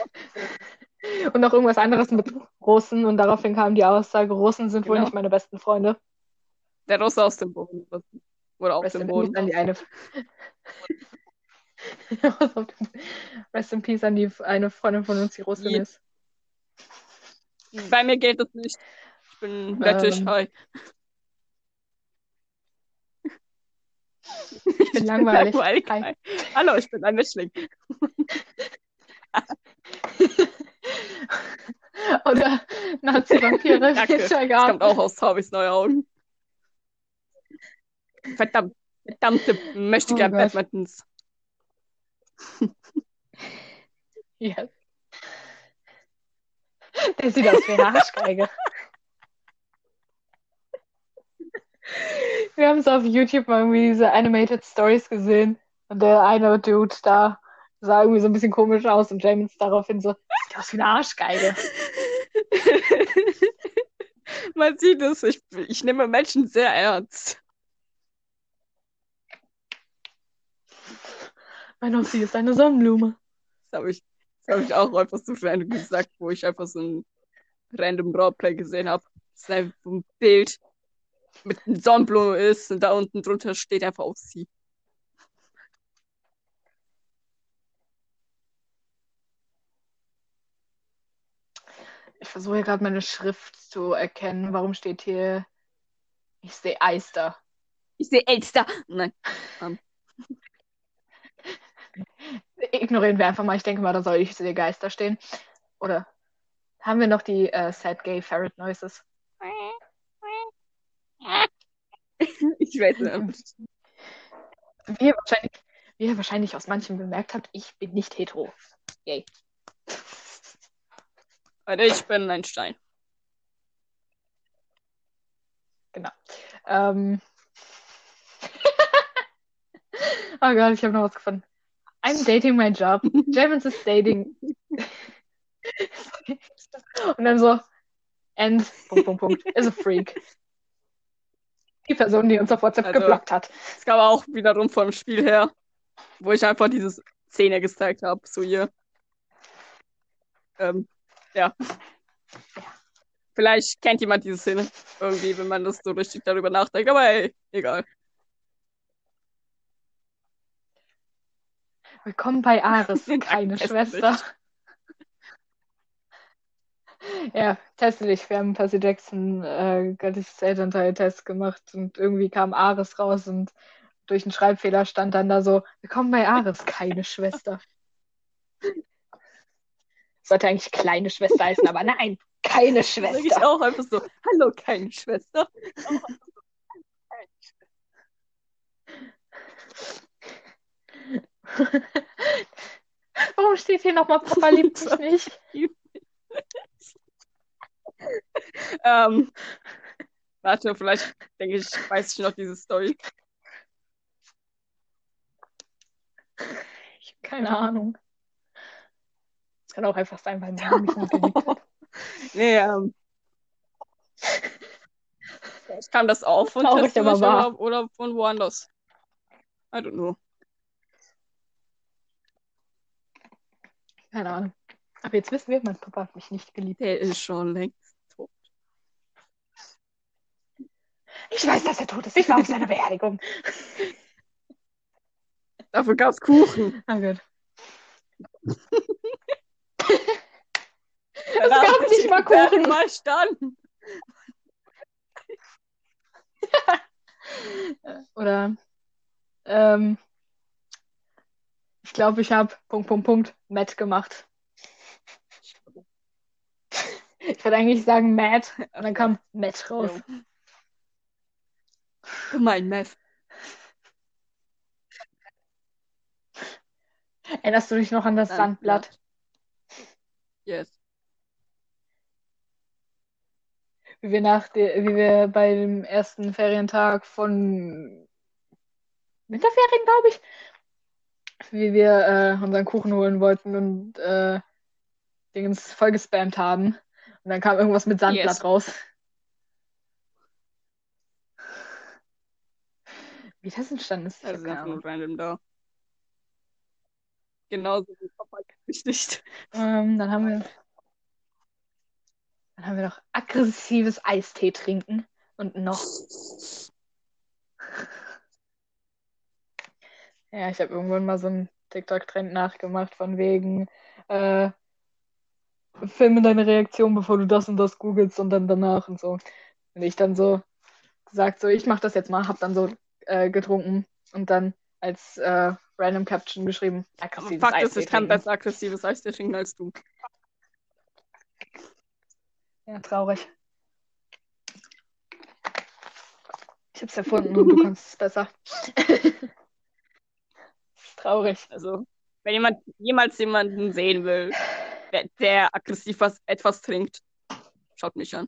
Und noch irgendwas anderes mit Russen. Und daraufhin kam die Aussage, Russen sind wohl Genau. nicht meine besten Freunde. Der Russe aus dem Boden. Oder auf Rest dem Boden. An die eine. Rest in Peace an die eine Freundin von uns, die Russin Je- ist. Bei mir geht das nicht. Ich bin lettisch Ähm. Ich bin langweilig. langweilig Hi. Hallo, ich bin ein Mischling. Oder Nazi-Vampire. Das kommt auch aus Torbys neue Augen. Verdammt, verdammte möchte Oh gern Gott. Badmintons. Yes. Der sieht aus wie eine Arschgeige. Wir haben es auf YouTube mal irgendwie diese Animated Stories gesehen. Und der eine Dude da sah irgendwie so ein bisschen komisch aus und James daraufhin so, sieht aus wie eine Arschgeige. Man sieht es, ich, ich nehme Menschen sehr ernst. Mein Ossi ist eine Sonnenblume. Das habe ich, das hab ich auch einfach so random gesagt, wo ich einfach so ein random Roleplay gesehen habe. Das ist einfach so ein Bild mit Sonnenblume ist und da unten drunter steht einfach auf sie. Ich versuche hier gerade meine Schrift zu erkennen. Warum steht hier, ich sehe Eister. Ich sehe Elster. Nein. Ignorieren wir einfach mal. Ich denke mal, da soll ich sehe Geister stehen. Oder haben wir noch die äh, Sad Gay Ferret Noises? Ich weiß nicht. Wie ihr wahrscheinlich, wie ihr wahrscheinlich aus manchen bemerkt habt, ich bin nicht hetero. Gay. Warte, ich bin ein Stein. Ähm. oh Gott, ich habe noch was gefunden. I'm dating my job. Javins is dating. Und dann so, and, Punkt, Punkt, Punkt, is a freak. Die Person, die uns auf WhatsApp Also- geblockt hat. Es kam auch wiederum vom Spiel her, wo ich einfach diese Szene gezeigt habe, so hier. Ähm, ja. Vielleicht kennt jemand diese Szene irgendwie, wenn man das so richtig darüber nachdenkt, aber ey, egal. Willkommen bei Ares, keine Schwester. Ja, teste dich. Wir haben Percy Jackson äh, göttliches Elternteil-Test gemacht und irgendwie kam Ares raus und durch einen Schreibfehler stand dann da so, willkommen bei Ares, keine Schwester. Sollte eigentlich kleine Schwester heißen, aber nein, keine Sag ich Schwester. auch einfach so, hallo, keine Schwester. Warum steht hier nochmal, Papa liebt mich nicht? Ähm, warte, vielleicht denke ich, weiß ich noch diese Story. Ich habe keine Ahnung. Es kann auch einfach sein, weil Mama mich nicht geliebt hat. Nee, ähm. Vielleicht kam das auch von Traurig, aber wahr. oder von woanders. I don't know. Keine Ahnung. Aber jetzt wissen wir, mein Papa hat mich nicht geliebt. Der ist schon längst tot. Ich weiß, dass er tot ist. Ich war auf seiner Beerdigung. Dafür gab's Kuchen. Oh Gott. Es gab nicht mal Kuchen. Mal standen. Oder ähm, ich glaube, ich habe Punkt, Punkt, Punkt, Matt gemacht. Ich würde eigentlich sagen Matt und dann kam Matt raus. Gemein, Meth. Erinnerst du dich noch an das Sandblatt? Yes. Wie wir nach der, wie wir bei dem ersten Ferientag von Winterferien, glaube ich, wie wir äh, unseren Kuchen holen wollten und äh, Dingens voll gespammt haben. Und dann kam irgendwas mit Sandblatt Yes. raus. Wie das entstanden ist, einfach Ahnung. nur random da. Genauso wie Papa nicht. Ähm, dann haben wir, dann haben wir noch aggressives Eistee trinken und noch. Ja, ich habe irgendwann mal so einen TikTok-Trend nachgemacht von wegen äh, filme deine Reaktion, bevor du das und das googelst und dann danach und so. Und ich dann so gesagt, so ich mach das jetzt mal, hab dann so äh, getrunken und dann als äh, random Caption geschrieben, aggressives Fakt ist, ich kann besser aggressives Eistee trinken als du. Ja, traurig. Ich hab's erfunden und du kannst es besser. Traurig. Also, wenn jemand jemals jemanden sehen will, der, der aggressiv was, etwas trinkt, schaut mich an.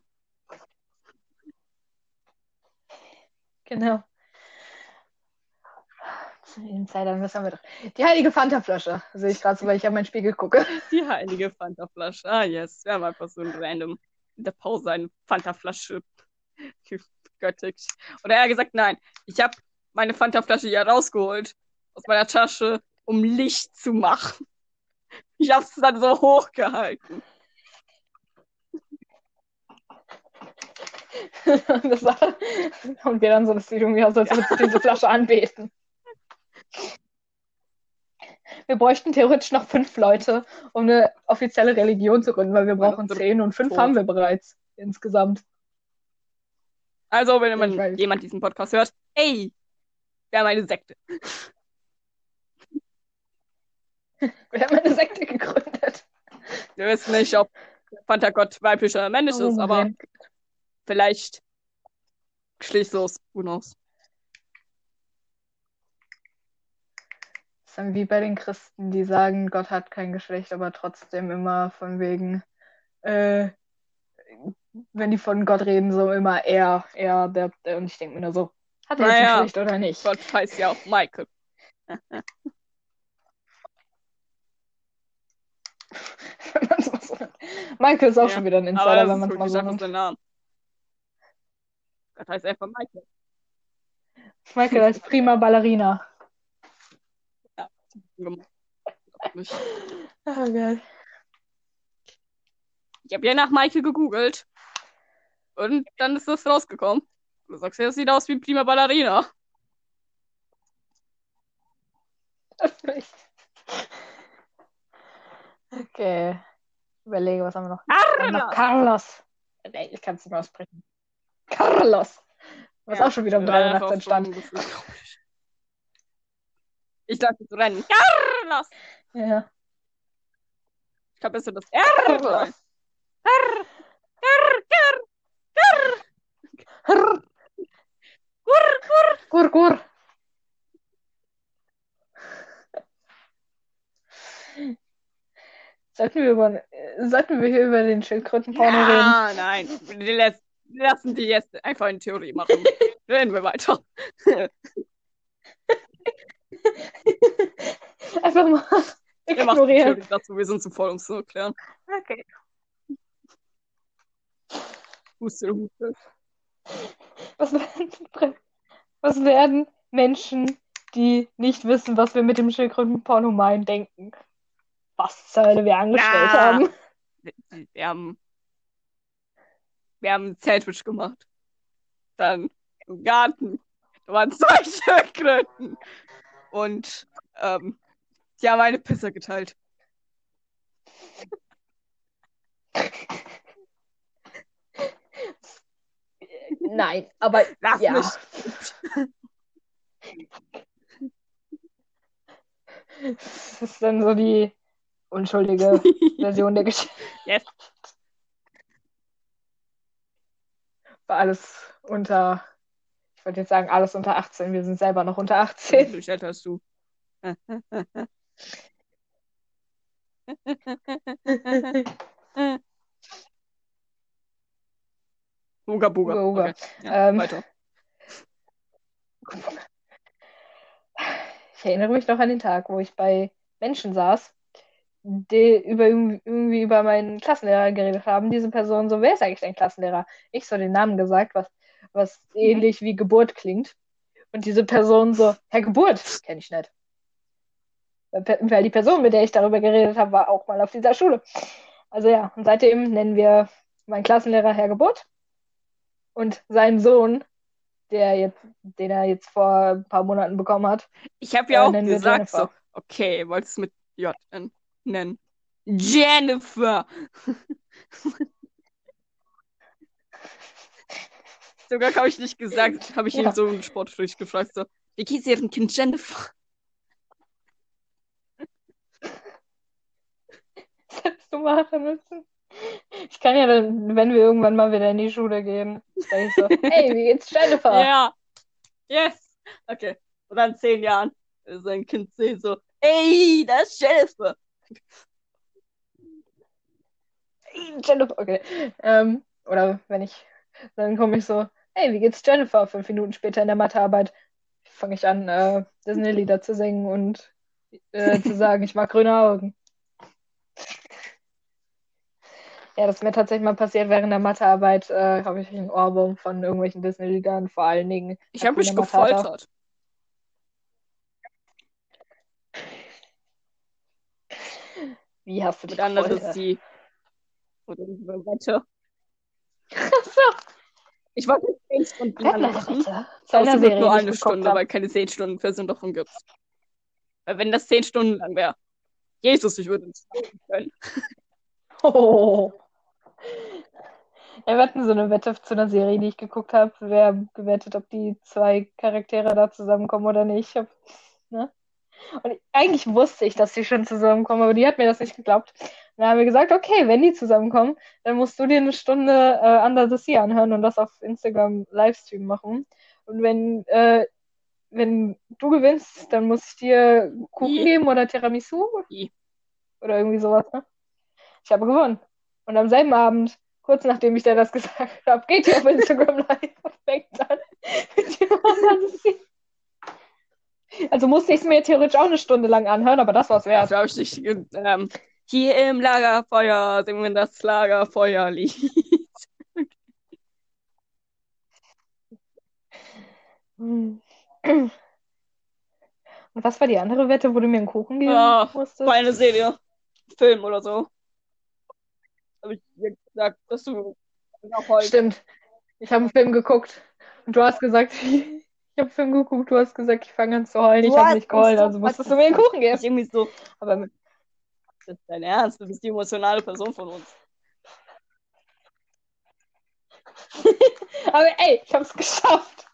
Genau. Was haben wir doch? Die heilige Fanta-Flasche. Sehe ich gerade so, weil ich auf meinen Spiegel gucke. Die heilige Fanta-Flasche. Ah, yes. Wir haben einfach so ein random in der Pause eine Fanta-Flasche gegöttigt. Oder eher gesagt, nein. Ich habe meine Fanta-Flasche hier rausgeholt aus meiner Tasche, um Licht zu machen. Ich habe es dann so hochgehalten. Und, das war, und wir dann so, das sieht irgendwie aus, als würdest du diese Flasche anbeten. Wir bräuchten theoretisch noch fünf Leute, um eine offizielle Religion zu gründen, weil wir brauchen zehn und fünf Tot. haben wir bereits insgesamt. Also, wenn jemand, diesen Podcast hört, ey, wir haben eine Sekte. Wir haben eine Sekte gegründet. Wir wissen nicht, ob Fanta Gott weiblich oder männlich ist, aber mein vielleicht geschlechtslos. Who knows? Das ist dann wie bei den Christen, die sagen, Gott hat kein Geschlecht, aber trotzdem immer von wegen, äh, wenn die von Gott reden, so immer er, er, der, der. Und ich denke mir nur so, hat er Naja. ein Geschlecht oder nicht? Gott heißt ja auch Michael. Wenn. Michael ist auch Ja, schon wieder ein Insider, das wenn man es mal so nennt. Gott heißt einfach Michael. Michael heißt prima Ballerina. Nicht. Oh Gott. Ich habe ja nach Michael gegoogelt. Und dann ist das rausgekommen. Du sagst ja, das sieht aus wie Prima Ballerina. Echt. Okay. Überlege, was haben wir noch? Carlos! Carlos. Nee, ich kann es nicht mehr aussprechen. Carlos. Was auch schon wieder um drei Uhr nachts entstand. Ich dachte zu rennen. Carlos! Ja. Ich glaube, es ist das R. Carlos. Carr, carr, Hrr. gur, gur. Gur, gur. Sollten wir, über, sollten wir hier über den Schildkrötenporno reden? Ja, nein. Wir lassen die jetzt einfach in Theorie machen. Reden wir weiter. Einfach mal Wir machen ignorieren. Theorie dazu. Wir sind zu voll, um es zu erklären. Okay. Huste, huste. Was werden, was werden Menschen, die nicht wissen, was wir mit dem Schildkrötenporno meinen, denken? Was zur Hölle wir angestellt Na. haben? Wir, wir haben, wir haben ein Sandwich gemacht. Dann im Garten. Da waren zwei Schildkröten. Und ähm, die haben eine Pizza geteilt. Nein, aber Lass ja. mich. Das ist dann so die unschuldige Version der Geschichte. Yes. War alles unter, ich wollte jetzt sagen, alles unter 18. Wir sind selber noch unter 18. Wie älter als du? Uga Buga. Uga, Uga. Okay. Ja, Ähm. Weiter. Ich erinnere mich noch an den Tag, wo ich bei Menschen saß, die über, irgendwie über meinen Klassenlehrer geredet haben. Diese Person so, wer ist eigentlich dein Klassenlehrer? Ich so den Namen gesagt, was, was mhm. ähnlich wie Geburt klingt. Und diese Person so, Herr Geburt, kenne ich nicht. Weil die Person, mit der ich darüber geredet habe, war auch mal auf dieser Schule. Also ja, und seitdem nennen wir meinen Klassenlehrer Herr Geburt und seinen Sohn, der jetzt, den er jetzt vor ein paar Monaten bekommen hat. Ich habe ja äh, auch gesagt so, okay, wolltest du mit J nennen? Jennifer. Sogar habe ich nicht gesagt, habe ich ja. ihn so einen Sportfrücht gefragt, so, wie geht's ihrem Kind Jennifer? Das hättest du machen müssen. Ich kann ja dann, wenn wir irgendwann mal wieder in die Schule gehen, sag ich so, hey, wie geht's Jennifer? Ja. Yes. Okay. Und dann zehn Jahren sein Kind sehen so, ey, das ist Jennifer. Jennifer, okay. Ähm, oder wenn ich, dann komme ich so, hey, wie geht's Jennifer? Fünf Minuten später in der Mathearbeit fange ich an, äh, Disney-Lieder zu singen und äh, zu sagen, ich mag grüne Augen. Ja, das ist mir tatsächlich mal passiert während der Mathearbeit. Äh, habe ich einen Ohrwurm von irgendwelchen Disney-Liedern, vor allen Dingen. Ich habe mich gefoltert. Wie hast du dich gefoltert? Dann ist die. Oder die Wette. Achso. Ich wollte 10 Stunden lang machen. Es wird nur eine Stunde, hab. weil keine 10 Stunden Version davon gibt. Weil wenn das 10 Stunden lang wäre. Jesus, ich würde nicht können. Oh. Ja, wir hatten so eine Wette zu einer Serie, die ich geguckt habe. Wer gewettet, ob die zwei Charaktere da zusammenkommen oder nicht. Ich hab, ne? Und eigentlich wusste ich, dass die schon zusammenkommen, aber die hat mir das nicht geglaubt. dann haben wir gesagt, okay, wenn die zusammenkommen, dann musst du dir eine Stunde äh, Under the Sea anhören und das auf Instagram Livestream machen. Und wenn, äh, wenn du gewinnst, dann muss ich dir Kuchen I. geben oder Tiramisu. I. Oder irgendwie sowas, ne? Ich habe gewonnen. Und am selben Abend, kurz nachdem ich dir das gesagt habe, geht ihr auf Instagram live und fängt an mit dem Also musste ich es mir theoretisch auch eine Stunde lang anhören, aber das war's wert. Ich nicht, ähm, hier im Lagerfeuer singen wir das Lagerfeuerlied. Und was war die andere Wette, wo du mir einen Kuchen geben ja, musstest? War eine Serie. Film oder so habe ich dir gesagt, dass du heute. Stimmt. Ich habe einen Film geguckt und du hast gesagt, ich habe Film geguckt, du hast gesagt, ich fange an zu heulen. Ich habe nicht geheult, also musstest du mir einen Kuchen geben. Irgendwie so. Aber mit... das ist dein Ernst, du bist die emotionale Person von uns. Aber ey, ich habe es geschafft.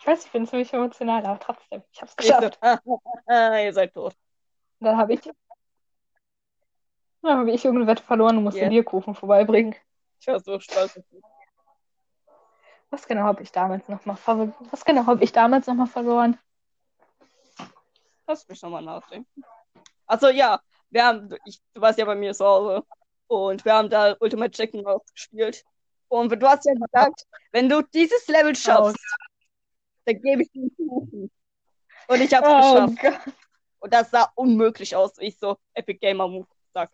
Ich weiß, ich bin ziemlich emotional, aber trotzdem, ich habe es geschafft. Ihr seid tot. Dann habe ich, dann habe ich irgendeine Wette verloren und musste yeah. dir Kuchen vorbeibringen. Ich war so stolz auf dich. Was genau habe ich damals noch mal verloren? Was genau habe ich damals noch mal verloren? Lass mich noch mal nachdenken. Achso, ja. Wir haben, ich, du warst ja bei mir zu Hause. Und wir haben da Ultimate Chicken gespielt. Und du hast ja gesagt, wenn du dieses Level schaffst, dann gebe ich dir einen Kuchen. Und ich hab's oh geschafft. Gott. Und das sah unmöglich aus, wie ich so Epic Gamer Move sag.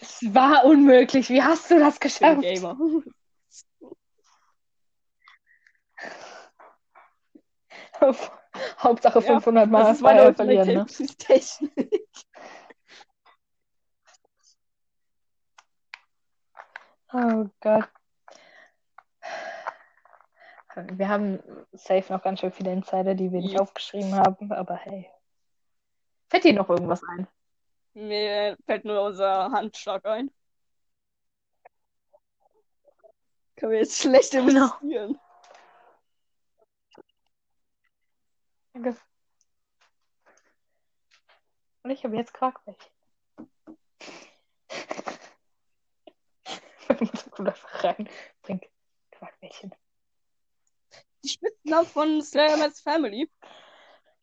Es war unmöglich. Wie hast du das geschafft? Gamer. Hauptsache 500 ja, Mal das war verlieren. Ne? Technik. Oh Gott. Wir haben safe noch ganz schön viele Insider, die wir nicht ja. aufgeschrieben haben, aber hey. Fällt dir noch irgendwas ein? Mir fällt nur unser Handschlag ein. Können wir jetzt schlecht genau. investieren. Danke. Und ich habe jetzt Quarkbällchen. ich muss gut rein. Trink Quarkbällchen die Spitznamen von Slayerman's Family.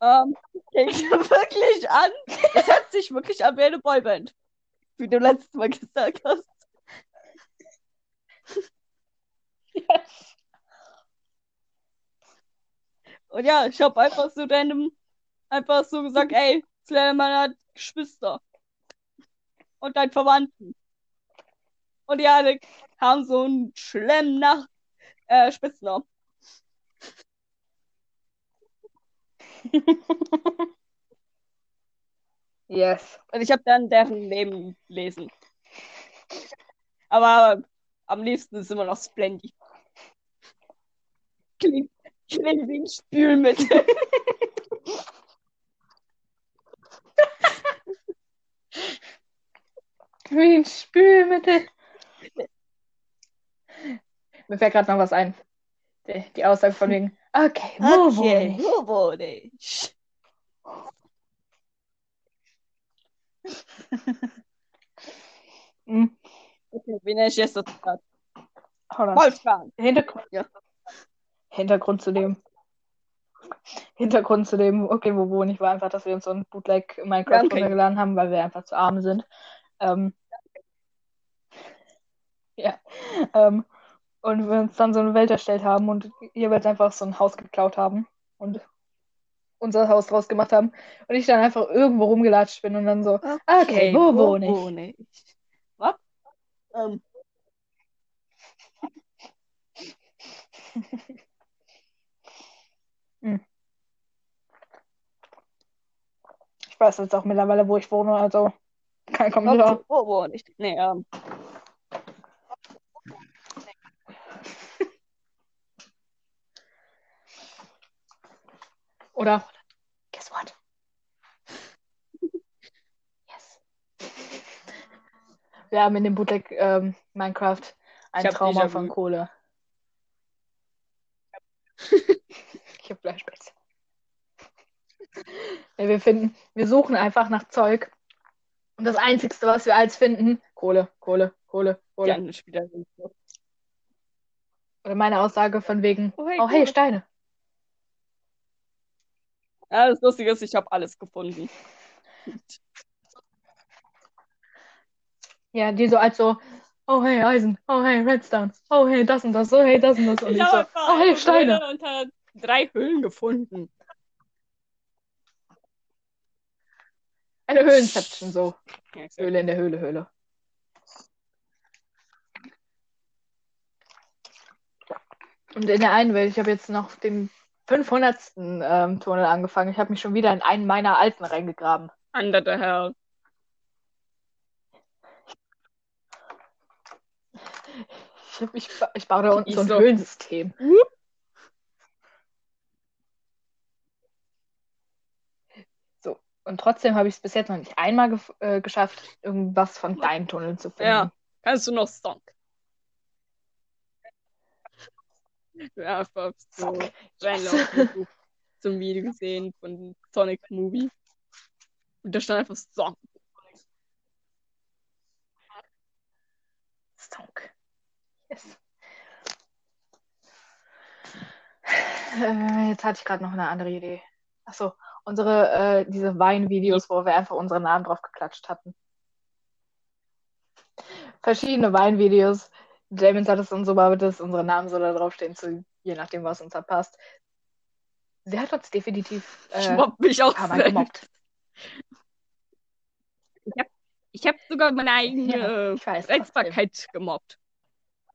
Ähm, fängt wirklich an. Es hört sich wirklich an wie eine Boyband. Wie du letztes Mal gesagt hast. Yes. Und ja, ich habe einfach so random einfach so gesagt, ey, Slenderman hat Geschwister. Und deinen Verwandten. Und die alle haben so einen schlimmen nach äh, Spitznamen. Yes. Und ich habe dann deren Leben gelesen. Aber am liebsten ist immer noch Splendy. Klingt, klingt wie ein Spülmittel. Wie ein Spülmittel. Mir fällt gerade noch was ein. Die, die Aussage von wegen, okay, wo wohne ich? wohne ich? Hm, Okay, wen ich jetzt das on. Wolfgang. Hintergrund, Ja. Hintergrund zu dem. Hintergrund zu dem, okay, wo wohne ich, war einfach, dass wir uns so ein Bootleg Minecraft Danke. runtergeladen haben, weil wir einfach zu arm sind. Ähm, ja. Ähm, und wir uns dann so eine Welt erstellt haben und jeweils einfach so ein Haus geklaut haben und unser Haus draus gemacht haben. Und ich dann einfach irgendwo rumgelatscht bin und dann so, okay, wo wohne ich? wohne ich? Was? Ähm, Ich weiß jetzt auch mittlerweile, wo ich wohne, also kein Kommentar. wo wohne ich? Nee, ähm, Oder, guess what? Yes. Wir haben in dem Bootleg ähm, Minecraft ein Trauma von Kohle. ich habe Flashbacks. Ja, wir finden, wir suchen einfach nach Zeug. Und das Einzigste, was wir als finden, Kohle, Kohle, Kohle, die Kohle. anderen Spieler sind so. Oder meine Aussage von wegen, Oh, hey, oh hey. Steine. Ja, das Lustige ist, ich habe alles gefunden. Ja, die so als so, oh hey, Eisen, oh hey, Redstone, oh hey, das und das, oh hey, das und das. Und ich, Ich so, oh hey, eine Steine. Drei Höhlen gefunden. Eine Höhlenception, so. Ja. Höhle in der Höhle, Höhle. Und in der einen Welt, ich habe jetzt noch den 500. Ähm, Tunnel angefangen. Ich habe mich schon wieder in einen meiner alten reingegraben. Herr. Ich, hab, ich, ba- ich baue da unten so ein. Höhlensystem. So. Und trotzdem habe ich es bis jetzt noch nicht einmal gef- äh, geschafft, irgendwas von deinen Tunneln zu finden. Ja. Kannst du noch Song? Ja, einfach so reinlaufen. so zum Video gesehen von Sonic Movie. Und da stand einfach Song. Stonk. Yes. Äh, jetzt hatte ich gerade noch eine andere Idee. Achso, unsere, äh, diese Weinvideos, wo wir einfach unsere Namen drauf geklatscht hatten. Verschiedene Weinvideos. James hat es uns so mal, dass unsere Namen so da draufstehen, zu, je nachdem, was uns da passt. Sie hat uns definitiv äh, mobb mich auch selbst. gemobbt. Ich habe sogar meine eigene Ja, äh, weiß. trotzdem. Reizbarkeit gemobbt.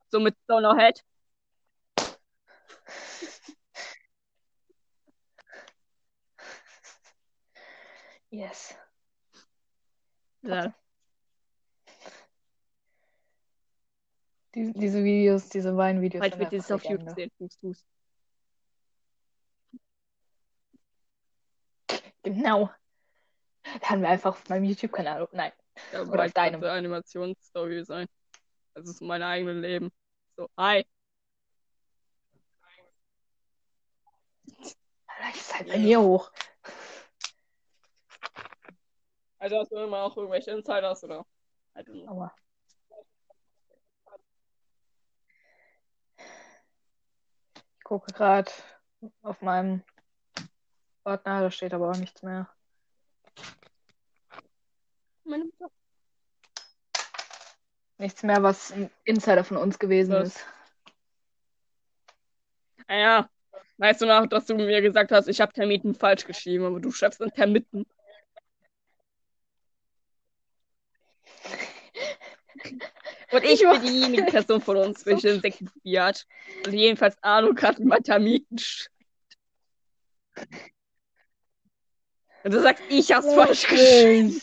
So mit Stoner Yes. Ja. Die, diese Videos, diese Weinvideos. Bald sind wird dieses auf YouTube sehen. Fuß, Fuß. Genau. Laden wir einfach auf meinem YouTube-Kanal. Nein. Ja, Oder auf deinem. Animationsstory sein. Das ist mein eigenes Leben. So, hi. Vielleicht ist halt bei mir hoch. Also hast du immer auch irgendwelche Insiders oder? I don't know. Aua. Ich gucke gerade auf meinem Ordner, da steht aber auch nichts mehr. Meine Mutter. Nichts mehr, was ein Insider von uns gewesen Was? ist. Ah ja, Weißt du noch, dass du mir gesagt hast, ich habe Termiten falsch geschrieben, aber du schreibst dann Termiten. Und ich bin diejenige Person von uns, welche Insekten hat. Und jedenfalls Ahnung hat, wie man Termiten schreibt. Und du sagst, ich hab's falsch geschrieben.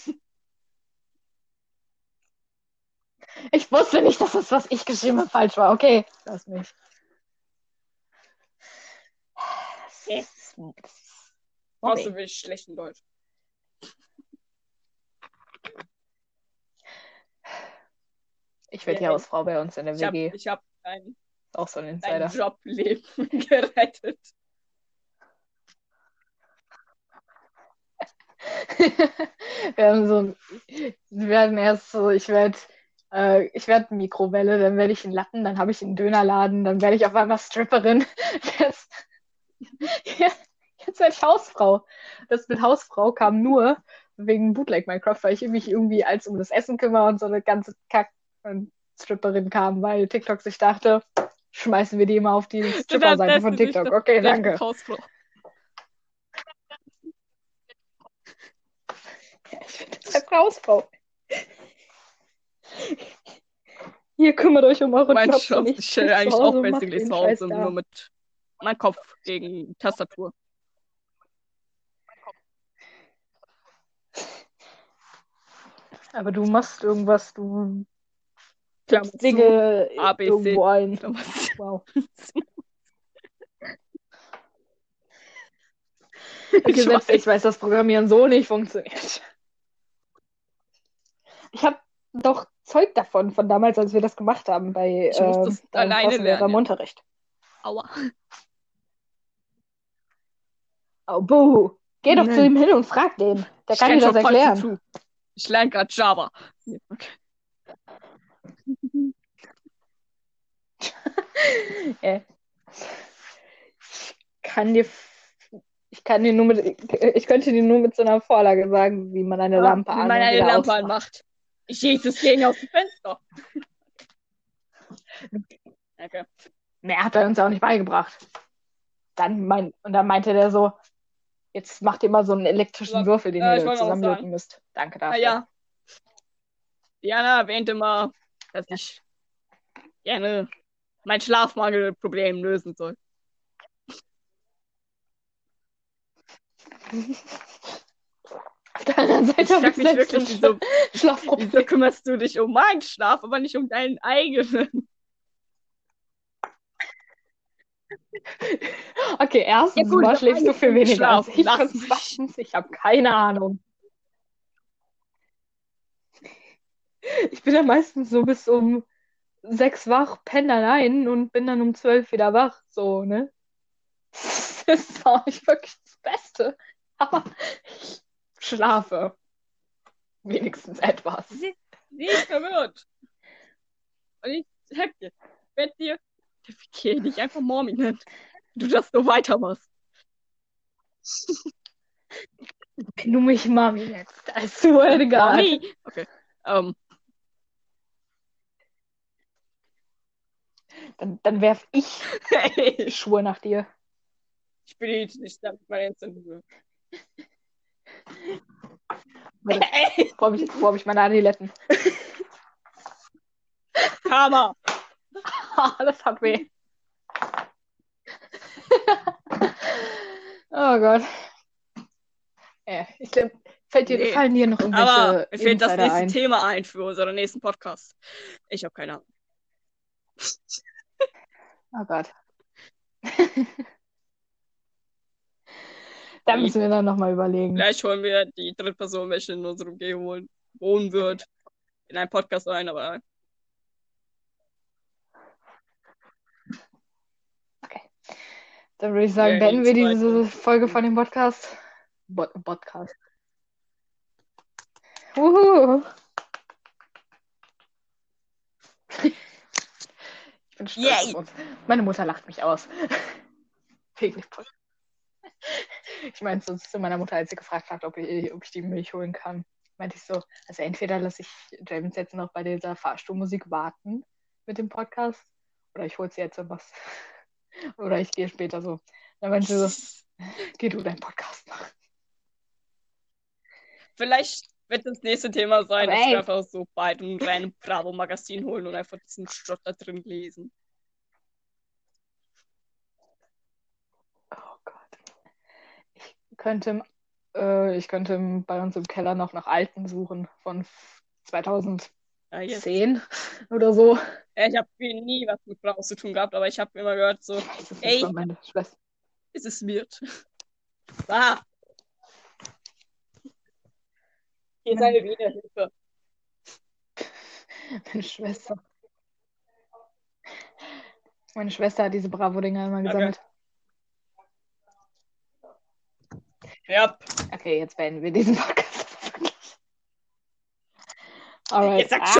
Ich wusste nicht, dass das, was ich geschrieben habe, falsch war. Okay, lass mich. Brauchst du wirklich schlechten Deutsch? Ich werde die Ja, Hausfrau bei uns in der Ich hab, WG. ich hab dein, Auch so ein dein Insider. Jobleben gerettet. Wir haben so wir werden erst so, ich werde äh, ich werde Mikrowelle, dann werde ich einen Lappen, dann habe ich einen Dönerladen, dann werde ich auf einmal Stripperin. Jetzt, jetzt werde ich Hausfrau. Das mit Hausfrau kam nur wegen Bootleg Minecraft, weil ich mich irgendwie als um das Essen kümmere und so eine ganze Kack und Stripperin kam, weil TikTok sich dachte, schmeißen wir die immer auf die Stripper-Seite von TikTok. Okay, danke. Ja, ich bin deshalb Hausfrau. Ihr kümmert euch um eure Mein Jobs Job, ich bin eigentlich auch basically zu Hause, nur mit meinem Kopf gegen Tastatur. Aber du machst irgendwas, du Zu. Dinge A, B, C. irgendwo ein. Wow. Okay, Ich selbst weiß. ich weiß, dass Programmieren so nicht funktioniert. Ich habe doch Zeug davon, von damals, als wir das gemacht haben bei Ich äh, alleine Klassenlehrer im lernen. Unterricht. Aua. Oh, buh. Geh doch Nein. zu ihm hin und frag den. Der Ich kann dir das erklären. Ich lerne gerade Java. Ja, Okay. Äh. Ich kann dir, ich kann dir nur mit, ich könnte dir nur mit so einer Vorlage sagen, wie man eine Lampe Wie an man eine Lampe anmacht. Ich schieße das Ding aus dem Fenster. Okay. Mehr hat er uns ja auch nicht beigebracht. Dann mein, und dann meinte der so, jetzt macht ihr mal so einen elektrischen Ja, Würfel, den ich ihr zusammenlöten müsst. Danke Ah dafür. ja. Diana erwähnte mal, dass ich gerne mein Schlafmangelproblem lösen soll. Auf der anderen Seite Ich habe ich mich wirklich, wieso, Schlafproblem. wieso kümmerst du dich um meinen Schlaf, aber nicht um deinen eigenen? Okay, erstens Ja, gut, mal schläfst du viel weniger als geschlafen. ich. Lass mich. ich habe keine Ahnung. Ich bin ja meistens so bis um sechs wach, penne dann ein und bin dann um zwölf wieder wach. So, ne? Das ist auch nicht wirklich das Beste. Aber ich schlafe. Wenigstens etwas. Sie, sie ist verwirrt. Und ich sag dir, werd dir, ich will dich einfach Mommy nennen. Du das so weitermachst. Wenn du mich Mami nennst, da ist so egal. Mommy! Okay. Ähm, Dann, dann werf ich hey, Schuhe nach dir. ich bin jetzt nicht damit meine Entzündung. Warte, Wo habe ich, wo hab ich meine Adiletten? Karma! Das hat weh. oh Gott. Ja, ich glaube, fällt dir, Nee. fallen dir noch irgendwelche Aber mir fehlt das nächste ein? Thema ein für unseren nächsten Podcast. Ich habe keine Ahnung. Oh Gott. da müssen wir dann nochmal überlegen. Vielleicht holen wir die dritte Person, welche in unserem Umgebung wohnen, wird, in einen Podcast ein, aber Dann würde ich sagen, Ja, beenden wir die diese. Folge von dem Podcast. Bo Podcast. Wuhu. Bin stolz Yay. auf uns. Meine Mutter lacht mich aus. Wegen dem Podcast. Ich meine, sonst zu meiner Mutter, als sie gefragt hat, ob ich, ob ich die Milch holen kann, meinte ich so, also entweder lasse ich James jetzt noch bei dieser Fahrstuhlmusik warten mit dem Podcast oder ich hole sie jetzt was. Oder ich gehe später so, Dann meinte sie so, geh du deinen Podcast machen. Vielleicht wird das nächste Thema sein, dass wir einfach so beide ein reines Bravo-Magazin holen und einfach diesen Schrott da drin lesen. Oh Gott. Ich könnte, äh, ich könnte bei uns im Keller noch nach alten suchen von 2010 Ja, jetzt. oder so. Ja, ich habe nie was mit Bravo zu tun gehabt, aber ich habe immer gehört, so, Ey. ist es wird. Ah! Hier ist eine Wiederhilfe. Meine Schwester. Meine Schwester hat diese Bravo-Dinger immer Okay. gesammelt. Ja, Okay, jetzt beenden wir diesen Podcast. Alright. jetzt sag Ah.